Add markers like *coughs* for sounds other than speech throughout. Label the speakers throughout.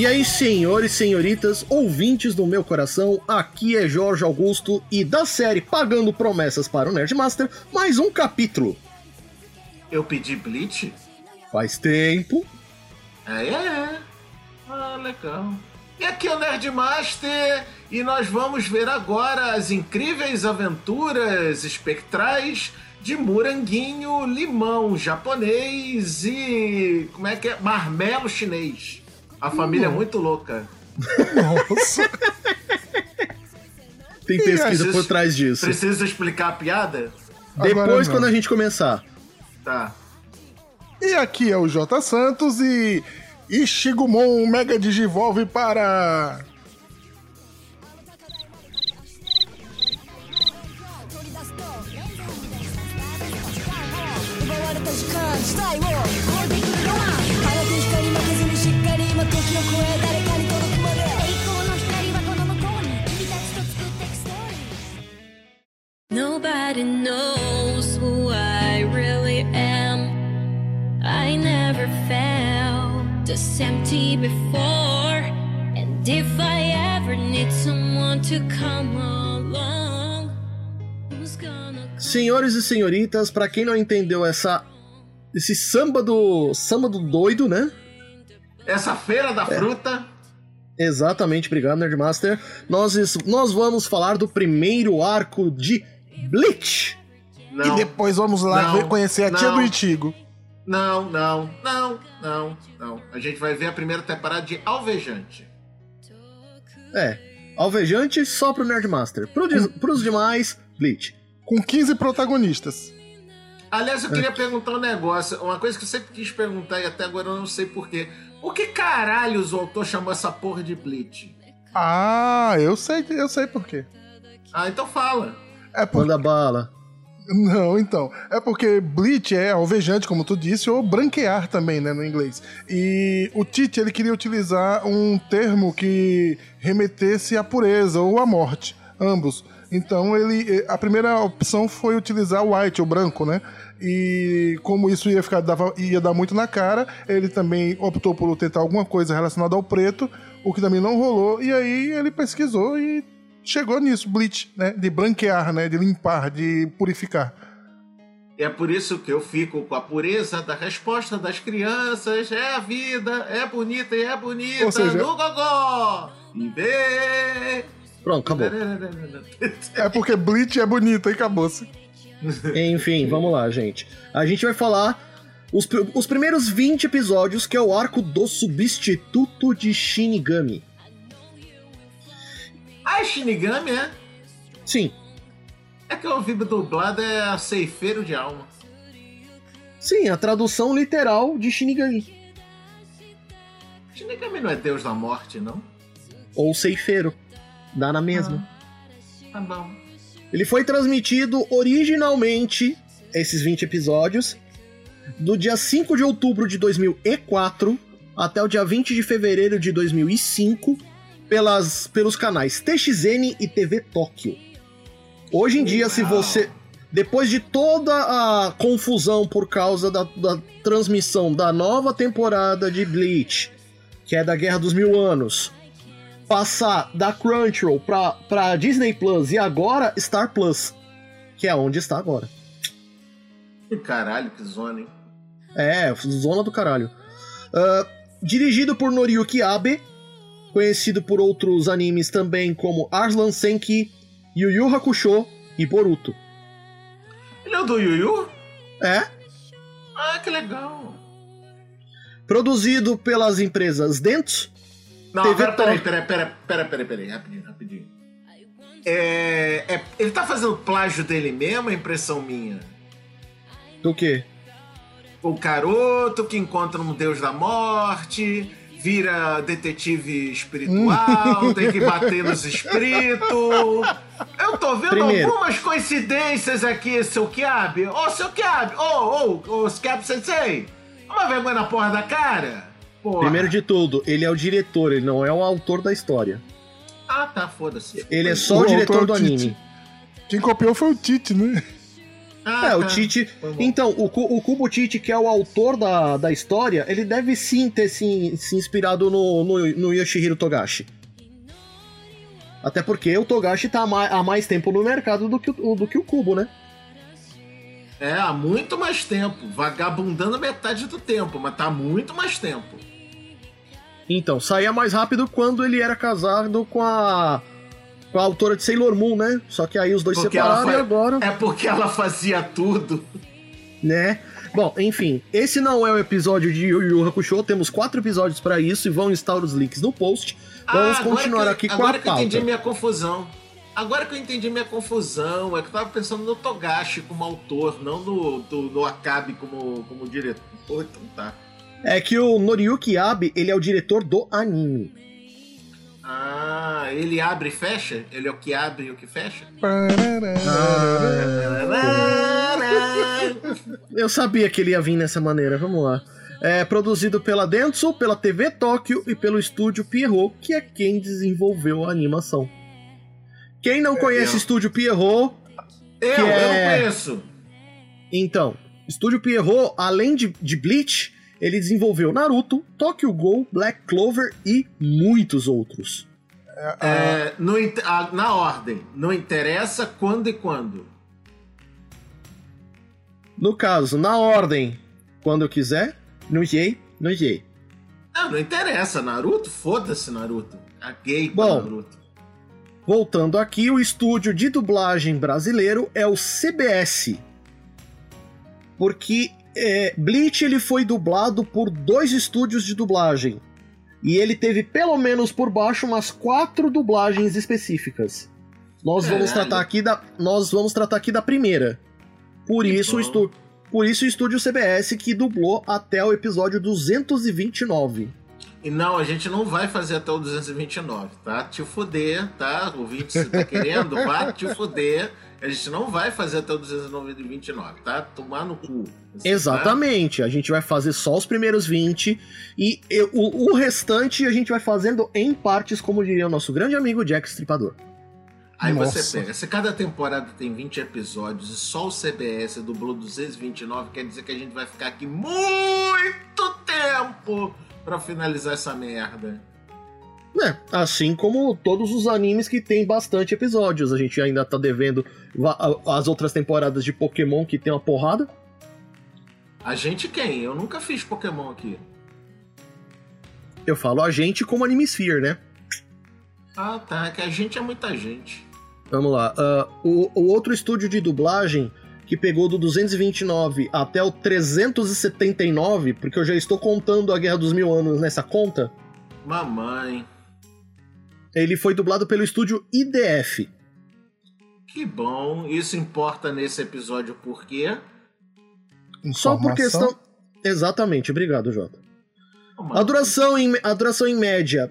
Speaker 1: E aí, senhores e senhoritas, ouvintes do meu coração, aqui é Jorge Augusto e da série Pagando Promessas para o Nerdmaster, mais um capítulo.
Speaker 2: Eu pedi Bleach?
Speaker 1: Faz tempo.
Speaker 2: É, é. Ah, legal. E aqui é o Nerdmaster e nós vamos ver agora as incríveis aventuras espectrais de moranguinho, limão japonês e. como é que é? Marmelo chinês. A família é muito louca.
Speaker 1: Nossa. *laughs* Tem pesquisa
Speaker 2: Preciso-
Speaker 1: por trás disso.
Speaker 2: Precisa explicar a piada?
Speaker 1: Depois, quando a gente começar.
Speaker 2: Tá.
Speaker 3: E aqui é o J Santos e Ishigumon Mega Digivolve para.
Speaker 4: Nobody knows who I really am. I never felt this empty before. And if I ever need someone to come along, who's gonna
Speaker 1: Senhores e senhoritas, pra quem não entendeu essa esse samba do samba do doido, né?
Speaker 2: Essa feira da fruta.
Speaker 1: Exatamente, obrigado Nerdmaster. Nós nós vamos falar do primeiro arco de Bleach.
Speaker 2: Não.
Speaker 3: E depois vamos lá
Speaker 2: Não.
Speaker 3: conhecer a tia
Speaker 2: Não.
Speaker 3: do Itigo.
Speaker 2: Não, não, não, não, não. A gente vai ver a primeira temporada de Alvejante.
Speaker 1: É, alvejante só pro Nerdmaster. Pro di- pros demais, Bleach.
Speaker 3: Com 15 protagonistas.
Speaker 2: Aliás, eu queria perguntar um negócio. Uma coisa que eu sempre quis perguntar e até agora eu não sei porquê. Por que caralho o autor chamou essa porra de Bleach?
Speaker 3: Ah, eu sei, eu sei por quê.
Speaker 2: Ah, então fala.
Speaker 3: É por...
Speaker 1: Manda bala.
Speaker 3: Não, então. É porque bleach é alvejante, como tu disse, ou branquear também, né, no inglês. E o Tite, ele queria utilizar um termo que remetesse à pureza ou à morte, ambos. Então, ele, a primeira opção foi utilizar o white, o branco, né? E como isso ia, ficar, dava- ia dar muito na cara, ele também optou por tentar alguma coisa relacionada ao preto, o que também não rolou. E aí ele pesquisou e chegou nisso, bleach, né? De branquear, né? De limpar, de purificar.
Speaker 2: É por isso que eu fico com a pureza da resposta das crianças. É a vida, é bonita e é bonita.
Speaker 3: Ou seja-
Speaker 2: no gogó! E vê!
Speaker 1: Pronto, acabou. *laughs*
Speaker 3: É porque bleach é bonito e acabou-se.
Speaker 1: Enfim, vamos lá, gente. A gente vai falar os, os primeiros 20 episódios, que é o arco do substituto de Shinigami.
Speaker 2: Ah, é Shinigami, é?
Speaker 1: Sim,
Speaker 2: É que eu ouvi dublado é a ceifeiro de alma.
Speaker 1: sim, a tradução literal de Shinigami.
Speaker 2: Shinigami não é deus da morte, não?
Speaker 1: Ou ceifeiro. Dá na mesma.
Speaker 2: Tá bom.
Speaker 1: Ele foi transmitido originalmente, esses 20 episódios, do dia 5 de outubro de 2004 até o dia 20 de fevereiro de 2005 pelas, pelos canais TXN e TV Tóquio. Hoje em dia, se
Speaker 2: Uau.
Speaker 1: você. Depois de toda a confusão por causa da, da transmissão da nova temporada de Bleach, que é da Guerra dos Mil Anos, passar da Crunchyroll pra, pra Disney Plus e agora Star Plus, que é onde está agora.
Speaker 2: Caralho, que zona, hein?
Speaker 1: É, zona do caralho. Ah, dirigido por Noriyuki Abe, conhecido por outros animes também como Arslan Senki, Yu Yu Hakusho e Boruto.
Speaker 2: Ele é o do Yuyu?
Speaker 1: É,
Speaker 2: Ah, que legal.
Speaker 1: produzido pelas empresas Dentsu,
Speaker 2: Não,
Speaker 1: TV
Speaker 2: pera, peraí, peraí, peraí, peraí, peraí, peraí, rapidinho, rapidinho. É, é- ele tá fazendo plágio dele mesmo, é impressão minha?
Speaker 1: do quê?
Speaker 2: O garoto que encontra um deus da morte, vira detetive espiritual, tem que bater nos espíritos. Eu tô vendo
Speaker 1: Primeiro.
Speaker 2: algumas coincidências aqui, seu Kiabe. Ô, seu Kiabe! Ô, ô, ô, Kiabe Sensei! Uma vergonha na porra da cara? Porra.
Speaker 1: Primeiro de tudo, ele é o diretor, ele não é o autor da história.
Speaker 2: Ah, tá, foda-se.
Speaker 1: Ele é só
Speaker 3: O
Speaker 1: o diretor do
Speaker 3: é Tite.
Speaker 1: anime.
Speaker 3: Quem copiou foi o Tite, né?
Speaker 2: Ah,
Speaker 1: É, o
Speaker 2: tá.
Speaker 1: Tite. Então, o, o Kubo Tite, que é o autor da, da história, ele deve sim ter se, se inspirado no, no, no Yoshihiro Togashi. Até porque o Togashi tá há mais, tempo no mercado do que, o, do que o Kubo, né?
Speaker 2: É, há muito mais tempo. Vagabundando metade do tempo, mas tá há muito mais tempo.
Speaker 1: Então, saía mais rápido quando ele era casado com a. com a autora de Sailor Moon, né? Só que aí os dois
Speaker 2: Porque
Speaker 1: separaram e
Speaker 2: foi-
Speaker 1: agora.
Speaker 2: É porque ela fazia tudo.
Speaker 1: né? Bom, enfim, esse não é o episódio de Yu Yu Hakusho, temos quatro episódios pra isso e vão estar os links no post. Vamos
Speaker 2: Ah,
Speaker 1: continuar
Speaker 2: que-
Speaker 1: aqui com a
Speaker 2: Agora que eu
Speaker 1: pauta.
Speaker 2: entendi minha confusão. Agora que eu entendi minha confusão, é que eu tava pensando no Togashi como autor, não no, do, no Akabe como, como diretor. Então tá.
Speaker 1: É que o Noriyuki Abe, ele é o diretor do anime.
Speaker 2: Ah, ele abre e fecha? Ele é o que abre e o que fecha?
Speaker 1: Eu sabia que ele ia vir nessa maneira, vamos lá. É produzido pela Dentsu, pela TV Tóquio e pelo estúdio Pierrot, que é quem desenvolveu a animação. Quem não conhece o
Speaker 2: eu.
Speaker 1: estúdio Pierrot,
Speaker 2: eu
Speaker 1: é-
Speaker 2: não conheço.
Speaker 1: Então, Estúdio Pierrot, além de, de Bleach, ele desenvolveu Naruto, Tokyo Ghoul, Black Clover e muitos outros.
Speaker 2: É, não int- ah, na ordem, não interessa quando e quando.
Speaker 1: No caso, na ordem, quando eu quiser, no J, no J.
Speaker 2: Não, não interessa. Naruto? Foda-se, Naruto. Caguei
Speaker 1: Bom.
Speaker 2: Naruto.
Speaker 1: Voltando aqui, o estúdio de dublagem brasileiro é o CBS. Porque é, Bleach ele foi dublado por dois estúdios de dublagem. E ele teve pelo menos por baixo umas quatro dublagens específicas. Nós vamos tratar aqui da nós vamos tratar aqui da primeira. Por
Speaker 2: Que
Speaker 1: isso o estúdio por isso o estúdio CBS que dublou até o episódio 229.
Speaker 2: E não, a gente não vai fazer até o 229, tá? Te fuder, tá? O 20 você tá querendo, vá te fuder. A gente não vai fazer até o 229, tá? Tomar no cu. assim,
Speaker 1: Exatamente, a gente vai fazer só os primeiros 20 e eu- o, o restante a gente vai fazendo em partes, como diria o nosso grande amigo Jack Stripador.
Speaker 2: tá? Aí você
Speaker 3: Nossa.
Speaker 2: pega, se cada temporada tem 20 episódios e só o CBS dublou 229, quer dizer que a gente vai ficar aqui muito tempo pra finalizar essa merda.
Speaker 1: É, assim como todos os animes que tem bastante episódios. A gente ainda tá devendo as outras temporadas de Pokémon que tem uma porrada.
Speaker 2: A gente quem? Eu nunca fiz Pokémon aqui.
Speaker 1: Eu falo a gente como Animesphere, né?
Speaker 2: Ah, tá. É que a gente é muita gente.
Speaker 1: Vamos lá. ah, o, o outro estúdio de dublagem que pegou do 229 até o 379, porque eu já estou contando a Guerra dos Mil Anos nessa conta,
Speaker 2: Mamãe.
Speaker 1: Ele foi dublado pelo estúdio IDF.
Speaker 2: Que bom. Isso importa nesse episódio por quê?
Speaker 1: Só por questão. Exatamente, obrigado, Jota. A duração, em, a duração em média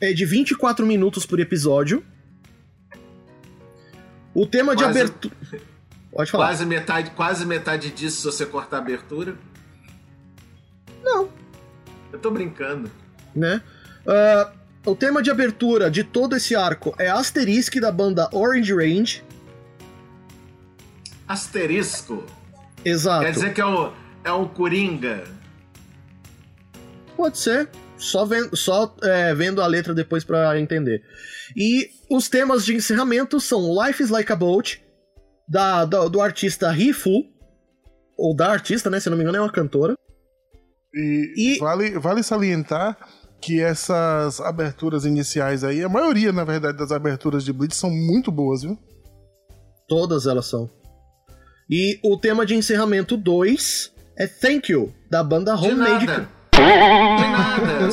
Speaker 1: é de 24 minutos por episódio. O tema de
Speaker 2: Quase-
Speaker 1: abertura. Pode falar.
Speaker 2: Quase metade, quase metade disso se você cortar a abertura.
Speaker 1: Não.
Speaker 2: Eu tô brincando.
Speaker 1: né? Ah, o tema de abertura de todo esse arco é Asterisk da banda Orange Range.
Speaker 2: Asterisco.
Speaker 1: Exato.
Speaker 2: Quer dizer que é um, é um Coringa.
Speaker 1: Pode ser. Só, ven- só, é, vendo a letra depois pra entender. E os temas de encerramento são Life is Like a Boat, da, da- do artista Rifu, ou da artista, né? Se não me engano, é uma cantora.
Speaker 3: E,
Speaker 1: E-
Speaker 3: Vale, vale salientar que essas aberturas iniciais aí, a maioria, na verdade, das aberturas de Blitz são muito boas, viu?
Speaker 1: Todas elas são. E o tema de encerramento 2 é Thank You, da banda
Speaker 2: De
Speaker 1: Homemade.
Speaker 2: nada. De nada.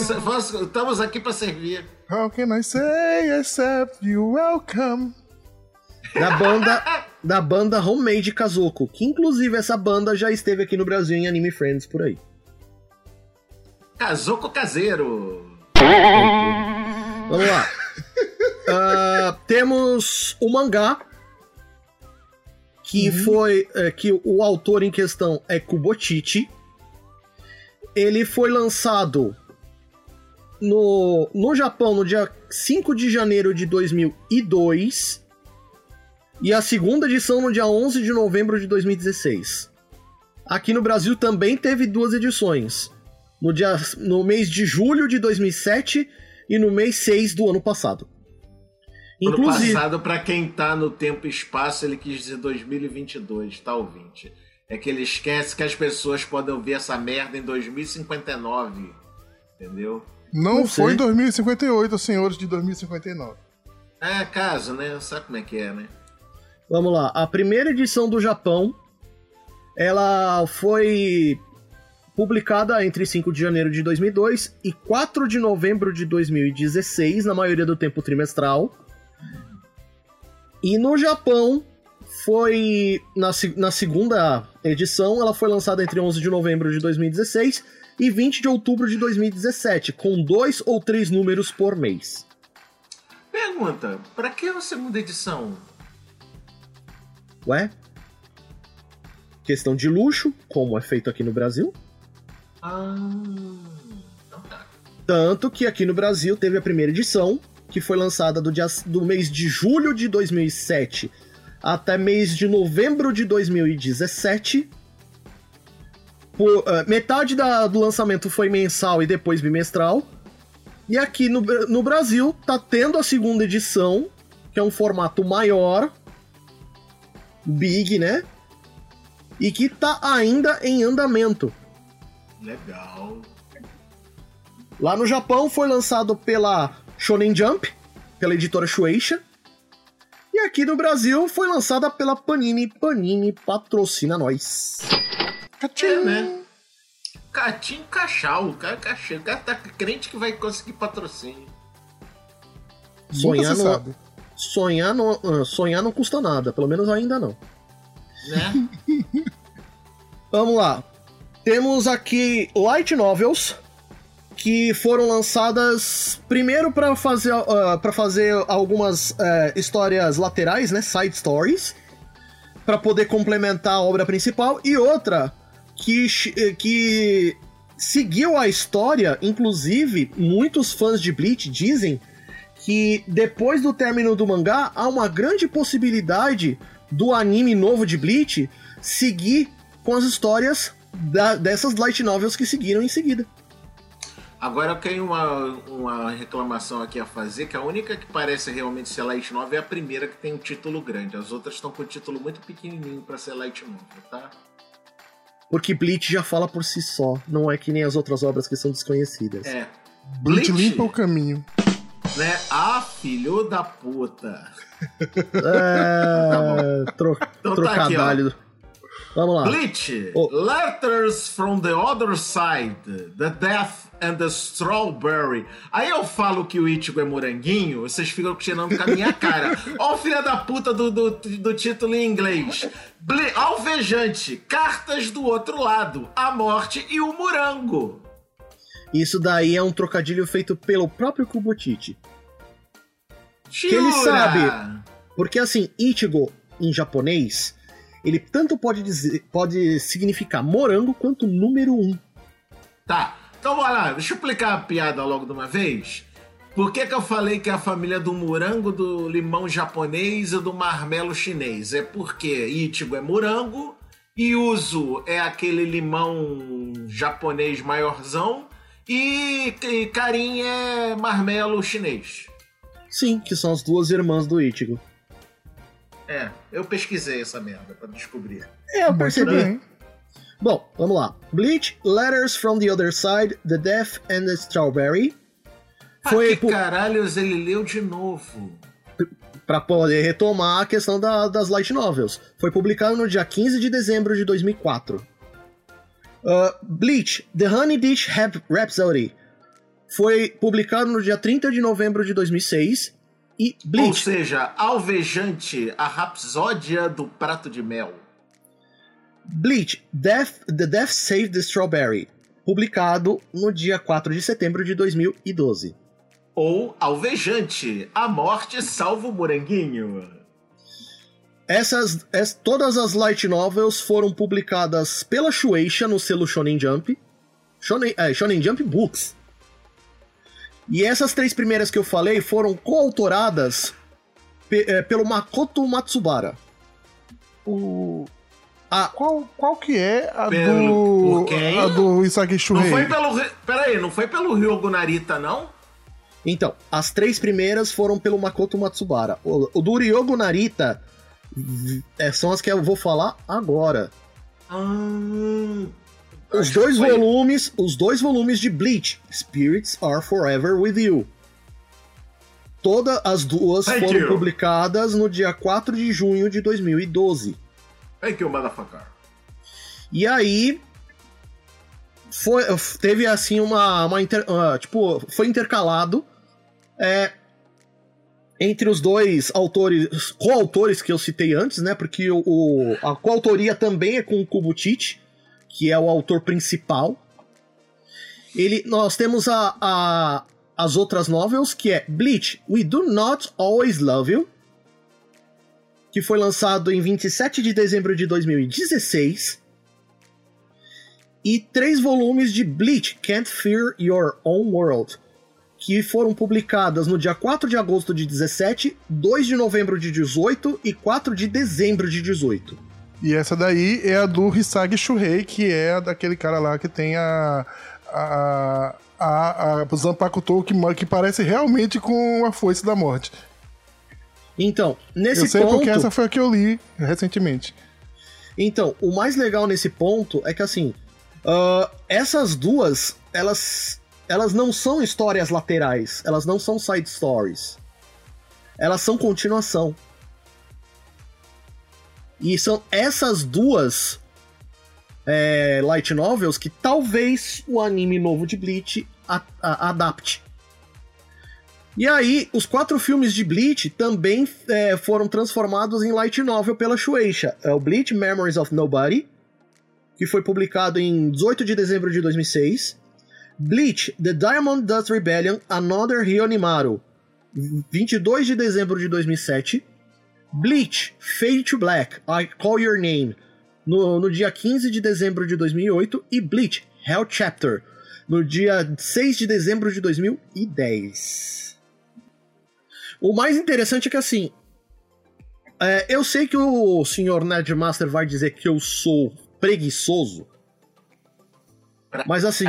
Speaker 2: Estamos aqui pra servir.
Speaker 3: How can I say except you welcome?
Speaker 1: da banda da banda Homemade Kazoku, que inclusive essa banda já esteve aqui no Brasil em Anime Friends por aí.
Speaker 2: Casou com o caseiro.
Speaker 1: Vamos lá. *laughs* Ah, temos o mangá, que foi. é, que o autor em questão é Kubochichi. Ele foi lançado no, no Japão no dia 5 de janeiro de 2002. E a segunda edição no dia 11 de novembro de 2016. Aqui no Brasil também teve duas edições. No, dia, no mês de julho de 2007 e no mês 6 do ano passado.
Speaker 2: Ano
Speaker 1: Inclusive,
Speaker 2: passado, pra quem tá no tempo e espaço, ele quis dizer 2022, tá, ouvinte? É que ele esquece que as pessoas podem ouvir essa merda em 2059. Entendeu?
Speaker 3: Não,
Speaker 1: Não
Speaker 3: foi em 2058, senhores de 2059.
Speaker 2: É caso, né? Sabe como é que é, né?
Speaker 1: vamos lá. A primeira edição do Japão, ela foi publicada entre 5 de janeiro de 2002 e 4 de novembro de 2016, na maioria do tempo trimestral. E no Japão foi na, na segunda edição, ela foi lançada entre 11 de novembro de 2016 e 20 de outubro de 2017, com dois ou três números por mês.
Speaker 2: Pergunta, pra que a segunda edição?
Speaker 1: Ué? Questão de luxo, como é feito aqui no Brasil.
Speaker 2: Ah, então tá.
Speaker 1: Tanto que aqui no Brasil teve a primeira edição, que foi lançada do, dia, do mês de julho de 2007 até mês de novembro de 2017. Por, eh, metade da- do lançamento foi mensal e depois bimestral. E aqui no, no Brasil tá tendo a segunda edição, que é um formato maior, big, né? E que tá ainda em andamento.
Speaker 2: Legal.
Speaker 1: Lá no Japão foi lançado pela Shonen Jump, pela editora Shueisha. E aqui no Brasil foi lançada pela Panini. Panini patrocina nós.
Speaker 2: É, né? Catinho Cachau, o cara, cachê- o cara tá crente que vai conseguir patrocínio.
Speaker 1: Sonhar não, sonhar, não, ah, sonhar não custa nada, pelo menos ainda não.
Speaker 2: Né? *laughs*
Speaker 1: Vamos lá. Temos aqui light novels que foram lançadas primeiro para fazer para fazer algumas eh, histórias laterais, né, side stories, para poder complementar a obra principal. E outra que eh, que seguiu a história, inclusive muitos fãs de Bleach dizem que depois do término do mangá há uma grande possibilidade do anime novo de Bleach seguir com as histórias da- dessas light novels que seguiram em seguida.
Speaker 2: Agora eu tenho uma, uma reclamação aqui a fazer, que a única que parece realmente ser light novel é a primeira que tem um título grande. As outras estão com um título muito pequenininho pra ser light novel, tá?
Speaker 1: Porque Bleach já fala por si só, não é que nem as outras obras que são desconhecidas.
Speaker 2: É.
Speaker 3: Bleach
Speaker 2: Bleach,
Speaker 3: limpa o caminho.
Speaker 2: né? Ah, filho da puta.
Speaker 1: É, *laughs* tro-
Speaker 2: Então tá aqui, ó.
Speaker 1: trocadalho. Vamos lá.
Speaker 2: Bleach,
Speaker 1: Oh.
Speaker 2: Letters from the Other Side, The Death and the Strawberry. Aí eu falo que o Ichigo é moranguinho, vocês ficam tirando com a minha *laughs* cara. Ó o filho da puta do, do, do título em inglês. Ble Alvejante, Cartas do Outro Lado, A Morte e o Morango.
Speaker 1: Isso daí é um trocadilho feito pelo próprio Kubotichi.
Speaker 2: Jura?
Speaker 1: ele sabe. Porque assim, Ichigo em japonês, ele tanto pode dizer, pode significar morango quanto número um.
Speaker 2: Tá, então bora lá, deixa eu explicar a piada logo de uma vez. Por que, que eu falei que é a família do morango, do limão japonês e do marmelo chinês? É porque Ichigo é morango, Yuzu é aquele limão japonês maiorzão e, e Karin é marmelo chinês.
Speaker 1: Sim, que são as duas irmãs do Ichigo.
Speaker 2: É, eu pesquisei essa merda pra descobrir.
Speaker 1: É, eu
Speaker 3: Muito
Speaker 1: percebi.
Speaker 3: bem.
Speaker 1: Bom, vamos lá. Bleach, Letters from the Other Side, The Death and the Strawberry.
Speaker 2: Foi
Speaker 1: Foi
Speaker 2: que caralhos ele leu de novo?
Speaker 1: Pra poder retomar a questão da- das light novels. Foi publicado no dia 15 de dezembro de 2004. Uh, Bleach, The Honey Dish Rap- Rhapsody. Foi publicado no dia 30 de novembro de 2006. E
Speaker 2: Ou
Speaker 1: Bleach,
Speaker 2: seja, alvejante, a rapsódia do prato de mel.
Speaker 1: Bleach, Death, The Death Saved the Strawberry. publicado no dia 4 de setembro de 2012.
Speaker 2: Ou Alvejante, A Morte Salva o Moranguinho.
Speaker 1: Essas, es- todas as light novels foram publicadas pela Shueisha no selo Shonen Jump. Shonen, é, Shonen Jump Books. E essas três primeiras que eu falei foram coautoradas pe- é, pelo Makoto Matsubara.
Speaker 3: O...
Speaker 1: A,
Speaker 3: Qual, qual que é a
Speaker 2: Pelo-
Speaker 3: do.
Speaker 2: quem?
Speaker 3: A do Isagi
Speaker 2: Não
Speaker 3: Shuhei?
Speaker 2: foi pelo. Peraí, não foi pelo Ryogo Narita, não?
Speaker 1: Então, as três primeiras foram pelo Makoto Matsubara. O, o do Ryogo Narita é, são as que eu vou falar agora.
Speaker 2: Ah,
Speaker 1: Os dois volumes, os dois volumes de Bleach, Spirits Are Forever With You. Todas as duas
Speaker 2: Thank
Speaker 1: foram
Speaker 2: you.
Speaker 1: publicadas no dia 4 de junho de 2012.
Speaker 2: Thank you, motherfucker.
Speaker 1: E aí foi, teve assim uma, uma inter- ah, tipo, foi intercalado é, entre os dois autores, coautores que eu citei antes, né? Porque o, o- a coautoria também é com o Kubutich, que é o autor principal. Ele, nós temos a, a- as outras novels, que é Bleach, We Do Not Always Love You, que foi lançado em 27 de dezembro de 2016 e três volumes de Bleach Can't Fear Your Own World, que foram publicadas no dia 4 de agosto de 17, 2 de novembro de 18 e 4 de dezembro de 18.
Speaker 3: E essa daí é a do Hisagi Shuhei, que é daquele cara lá que tem a. a. a, a Zanpakuto que, que parece realmente com a foice da morte.
Speaker 1: Então, nesse
Speaker 3: Eu sei
Speaker 1: ponto,
Speaker 3: porque essa foi a que eu li recentemente.
Speaker 1: então, o mais legal nesse ponto é que assim, ah, essas duas, elas elas não são histórias laterais, elas não são side stories. Elas são continuação. E são essas duas é, light novels que talvez o anime novo de Bleach a- a- adapte. E aí, os quatro filmes de Bleach também é, foram transformados em light novel pela Shueisha. É o Bleach Memories of Nobody, que foi publicado em 18 de dezembro de 2006. Bleach The Diamond Dust Rebellion Another Ryonimaru, 22 de dezembro de 2007. Bleach Fade to Black I Call Your Name, no, no dia 15 de dezembro de 2008. E Bleach Hell Chapter, no dia 6 de dezembro de 2010. O mais interessante é que assim. é, eu sei que o senhor Nerdmaster vai dizer que eu sou preguiçoso. Mas assim,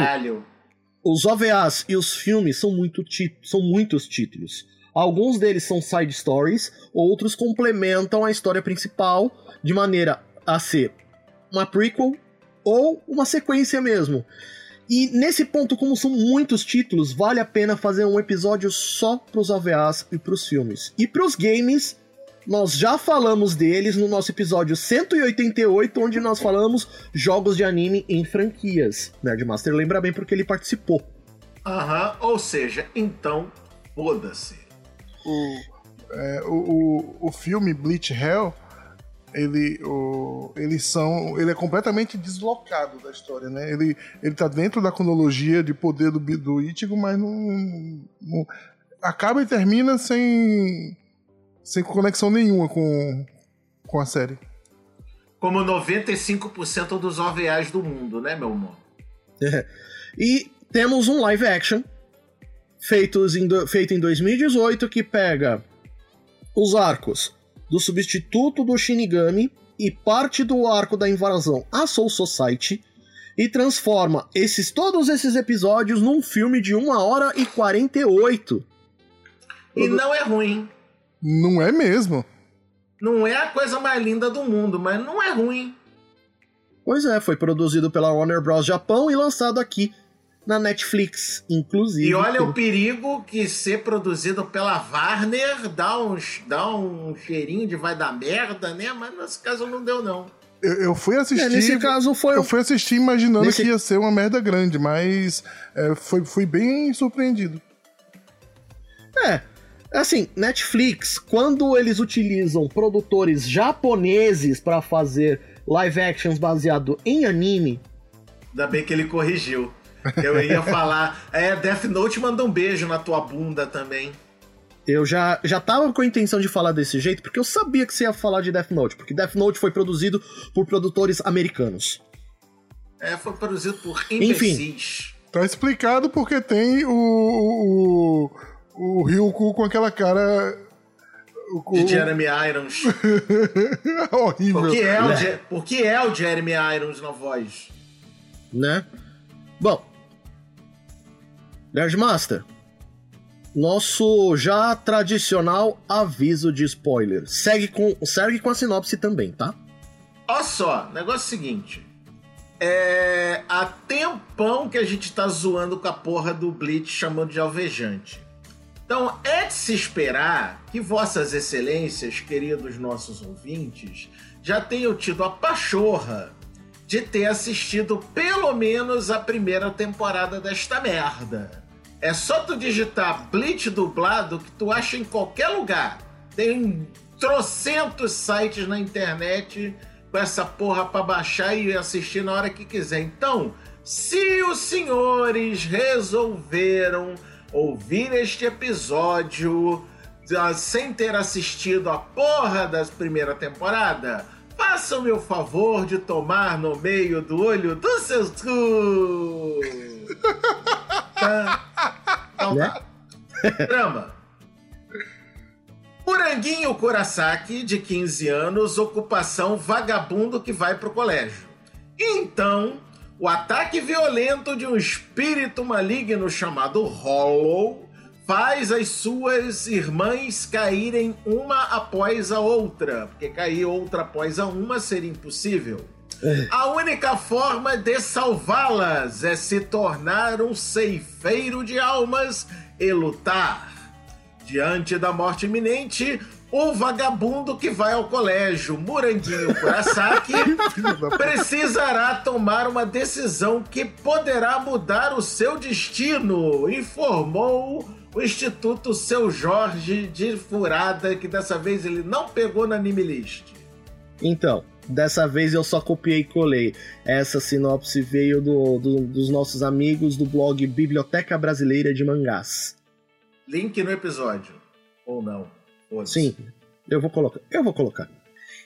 Speaker 1: os OVAs e os filmes são, muito são muitos títulos. Alguns deles são side stories, outros complementam a história principal de maneira a ser uma prequel ou uma sequência mesmo. E nesse ponto, como são muitos títulos, vale a pena fazer um episódio só pros OVAs e pros filmes. E pros games, nós já falamos deles no nosso episódio 188, onde nós falamos jogos de anime em franquias. Nerdmaster lembra bem porque ele participou.
Speaker 2: Aham, ou seja, então, foda-se.
Speaker 3: O, é, o, o, o filme Bleach Hell, ele, o, eles são, ele é completamente deslocado da história, né? Ele, ele tá dentro da cronologia de poder do, do Ichigo, mas não, não- acaba e termina sem, sem conexão nenhuma com, com a série.
Speaker 2: Como 95% dos OVAs do mundo, né, meu irmão?
Speaker 1: E temos um live action feitos em feito em 2018 que pega os arcos do substituto do Shinigami e parte do arco da invasão à Soul Society e transforma esses todos esses episódios num filme de 1 hora e 48.
Speaker 2: E não é ruim.
Speaker 3: Não é mesmo.
Speaker 2: Não é a coisa mais linda do mundo, mas não é ruim.
Speaker 1: Pois é, foi produzido pela Warner Bros. Japão e lançado aqui na Netflix, inclusive.
Speaker 2: E olha o perigo que ser produzido pela Warner dá, uns, dá um cheirinho de vai dar merda, né? Mas nesse caso não deu, não.
Speaker 3: Eu, eu fui assistir.
Speaker 1: É, nesse caso foi
Speaker 3: Eu fui assistir imaginando
Speaker 1: Nesse-
Speaker 3: que ia ser uma merda grande, mas é, foi, fui bem surpreendido.
Speaker 1: É, assim, Netflix, quando eles utilizam produtores japoneses pra fazer live actions baseado em anime,
Speaker 2: Ainda bem que ele corrigiu. Eu ia falar. É, Death Note manda um beijo na tua bunda também.
Speaker 1: Eu já, já tava com a intenção de falar desse jeito, porque eu sabia que você ia falar de Death Note, porque Death Note foi produzido por produtores americanos.
Speaker 2: É, foi produzido por imbecis.
Speaker 3: Tá explicado porque tem o. o, o Ryuko com aquela cara. O,
Speaker 2: De Jeremy Irons. *laughs*
Speaker 3: horrível.
Speaker 2: Por que, é o Je- por que é o Jeremy Irons na voz?
Speaker 1: né? Bom, Nerdmaster, nosso já tradicional aviso de spoiler. Segue com, segue com a sinopse também, tá?
Speaker 2: Olha só, negócio seguinte. É. Há tempão que a gente tá zoando com a porra do Blitz chamando de alvejante. Então é de se esperar que Vossas Excelências, queridos nossos ouvintes, já tenham tido a pachorra de ter assistido pelo menos a primeira temporada desta merda. É só tu digitar Blitz dublado que tu acha em qualquer lugar. Tem trocentos sites na internet com essa porra pra baixar e assistir na hora que quiser. Então, se os senhores resolveram ouvir este episódio ah, sem ter assistido a porra da primeira temporada, façam-me o favor de tomar no meio do olho dos seus *laughs* cu. Tá? Então
Speaker 1: Né?
Speaker 2: tá. Trama. Uranguinho Kurasaki, de 15 anos, ocupação vagabundo que vai pro colégio. Então, o ataque violento de um espírito maligno chamado Hollow faz as suas irmãs caírem uma após a outra, porque cair outra após a uma seria impossível. A única forma de salvá-las é se tornar um ceifeiro de almas e lutar. Diante da morte iminente, o vagabundo que vai ao colégio, Muranguinho Kurasaki, *laughs* precisará tomar uma decisão que poderá mudar o seu destino, informou o Instituto Seu Jorge de Furada, que dessa vez ele não pegou na Anime List.
Speaker 1: Então, dessa vez eu só copiei e colei. Essa sinopse veio do, do- dos nossos amigos do blog Biblioteca Brasileira de Mangás.
Speaker 2: Link no episódio. Ou não. Foda-se.
Speaker 1: Sim, eu vou colocar. Eu vou colocar.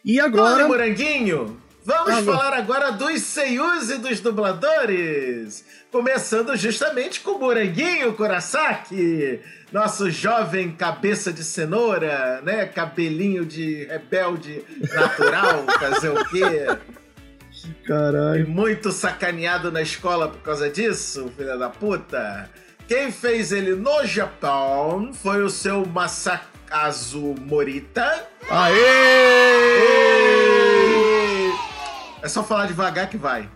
Speaker 1: E
Speaker 2: Olha,
Speaker 1: agora.
Speaker 2: Moranguinho! Vamos falar agora dos seiyus e dos dubladores! Começando justamente com o Moranguinho Kurasaki, nosso jovem cabeça de cenoura, né? Cabelinho de rebelde natural, *laughs* fazer o quê?
Speaker 1: Caralho.
Speaker 2: muito sacaneado na escola por causa disso, filha da puta. Quem fez ele no Japão foi o seu Masakazu Morita.
Speaker 1: Aê!
Speaker 2: É só falar devagar que vai.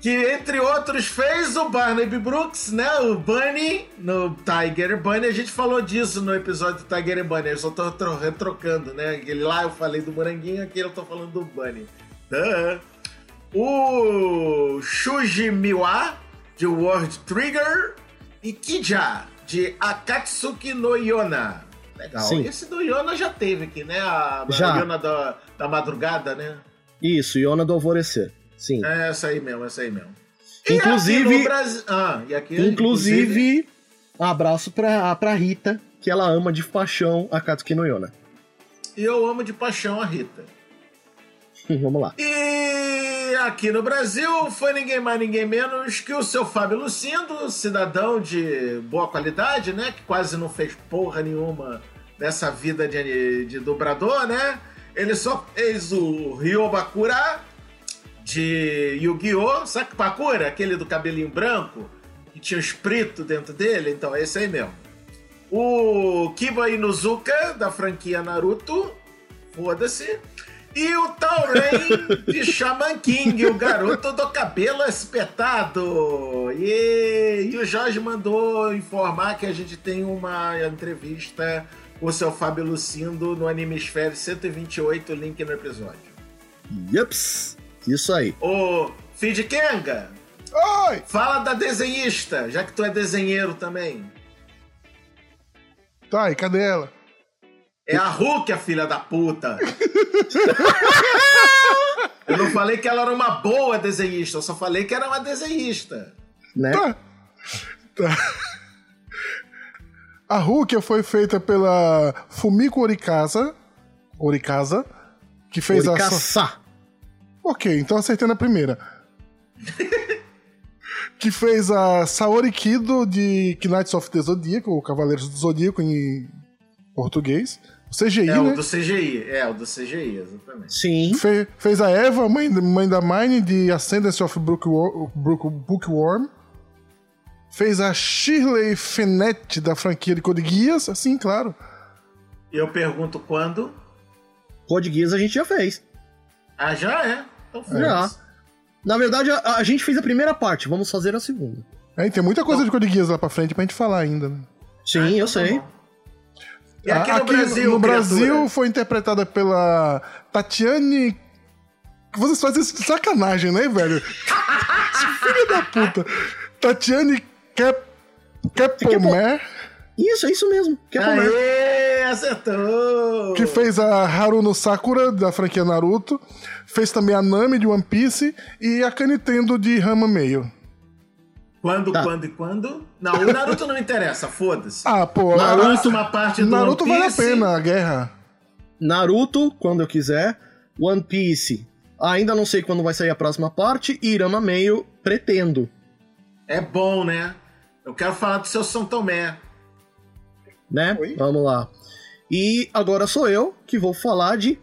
Speaker 2: Que, entre outros, fez o Barnaby Brooks, né? O Bunny, no Tiger Bunny. A gente falou disso no episódio do Tiger Bunny. Eu só tô tro- retrocando, né? Aquele lá eu falei do Moranguinho, aqui eu tô falando do Bunny. Duh. O Shuji Miwa, de World Trigger. E Kija, de Akatsuki no Yona. Legal.
Speaker 1: Sim.
Speaker 2: Esse do Yona já teve aqui, né? A, a
Speaker 1: Já.
Speaker 2: Yona da, da madrugada, né?
Speaker 1: Isso, Iona do Alvorecer. Sim.
Speaker 2: É essa aí mesmo, essa aí mesmo.
Speaker 1: Inclusive-
Speaker 2: Brasil... Ah, e aqui,
Speaker 1: Inclusive, um abraço pra, pra Rita, que ela ama de paixão a Katsuki no Yona.
Speaker 2: E eu amo de paixão a Rita.
Speaker 1: Vamos lá.
Speaker 2: E aqui no Brasil foi ninguém mais, ninguém menos que o seu Fábio Lucindo, cidadão de boa qualidade, né? Que quase não fez porra nenhuma nessa vida de, de dobrador, né? Ele só fez o Ryobakura de Yu-Gi-Oh! Bakura? Aquele do cabelinho branco, que tinha um espírito dentro dele? Então, é esse aí mesmo. O Kiba Inuzuka, da franquia Naruto, foda-se. E o Tauren de *laughs* Shaman King, o garoto do cabelo espetado. E, e o Jorge mandou informar que a gente tem uma entrevista o seu Fábio Lucindo no Animesfere 128, link no episódio.
Speaker 1: Yups, isso aí.
Speaker 2: Ô, Feed Kenga,
Speaker 3: Oi!
Speaker 2: fala da desenhista, já que tu é desenheiro também.
Speaker 3: Tá, e cadê ela?
Speaker 2: É a Hulk, a filha da puta. *laughs* eu não falei que ela era uma boa desenhista, eu só falei que era uma desenhista.
Speaker 1: Né?
Speaker 3: Tá. A Rukia foi feita pela Fumiko Orikaza, Orikaza que fez a...
Speaker 1: Oricaçá.
Speaker 3: Ok, então acertei na primeira. *laughs* que fez a Saori Kido de Knights of the Zodíaco, ou Cavaleiros do Zodíaco em português. O CGI,
Speaker 2: É
Speaker 3: né?
Speaker 2: o do CGI, é o do CGI, exatamente.
Speaker 1: Sim.
Speaker 3: Fe- fez a Eva, mãe, mãe da Mine, de Ascendance of Brookworm, Brook, Bookworm. Fez a Shirley Fenette, da franquia de Code Guias, assim, claro.
Speaker 2: Eu pergunto quando?
Speaker 1: Code Geass a gente já fez.
Speaker 2: Ah, já é. Então
Speaker 1: Já. Na verdade, a, a gente fez a primeira parte, vamos fazer a segunda.
Speaker 3: É, e tem muita coisa de Code Guias lá pra frente pra gente falar ainda, né?
Speaker 1: Sim,
Speaker 2: Ah, então
Speaker 1: eu
Speaker 2: tá
Speaker 1: sei.
Speaker 2: bom. E aqui no
Speaker 3: Aqui
Speaker 2: Brasil,
Speaker 3: no Brasil
Speaker 2: criatura?
Speaker 3: foi interpretada pela Tatiane. Vocês fazem isso de sacanagem, né, velho? *laughs* Filha da puta. Tatiane Cap... Capomer,
Speaker 1: Isso, é isso mesmo. Comer?
Speaker 2: Aê, acertou!
Speaker 3: que fez a Haruno Sakura, da franquia Naruto. Fez também a Nami, de One Piece. E a Kanitendo, de Rama Meio.
Speaker 2: Quando,
Speaker 1: Tá.
Speaker 2: quando e quando? Não, o Naruto não me interessa, foda-se.
Speaker 3: Ah, pô, Naruto,
Speaker 2: próxima parte do
Speaker 3: Naruto
Speaker 2: One
Speaker 3: vale a
Speaker 2: Piece,
Speaker 3: pena, a guerra.
Speaker 1: Naruto, quando eu quiser. One Piece. Ainda não sei quando vai sair a próxima parte. E Irama Meio, pretendo.
Speaker 2: É bom, né? Eu quero falar do seu São Tomé.
Speaker 1: Né?
Speaker 3: Oi?
Speaker 1: Vamos lá. E agora sou eu que vou falar de.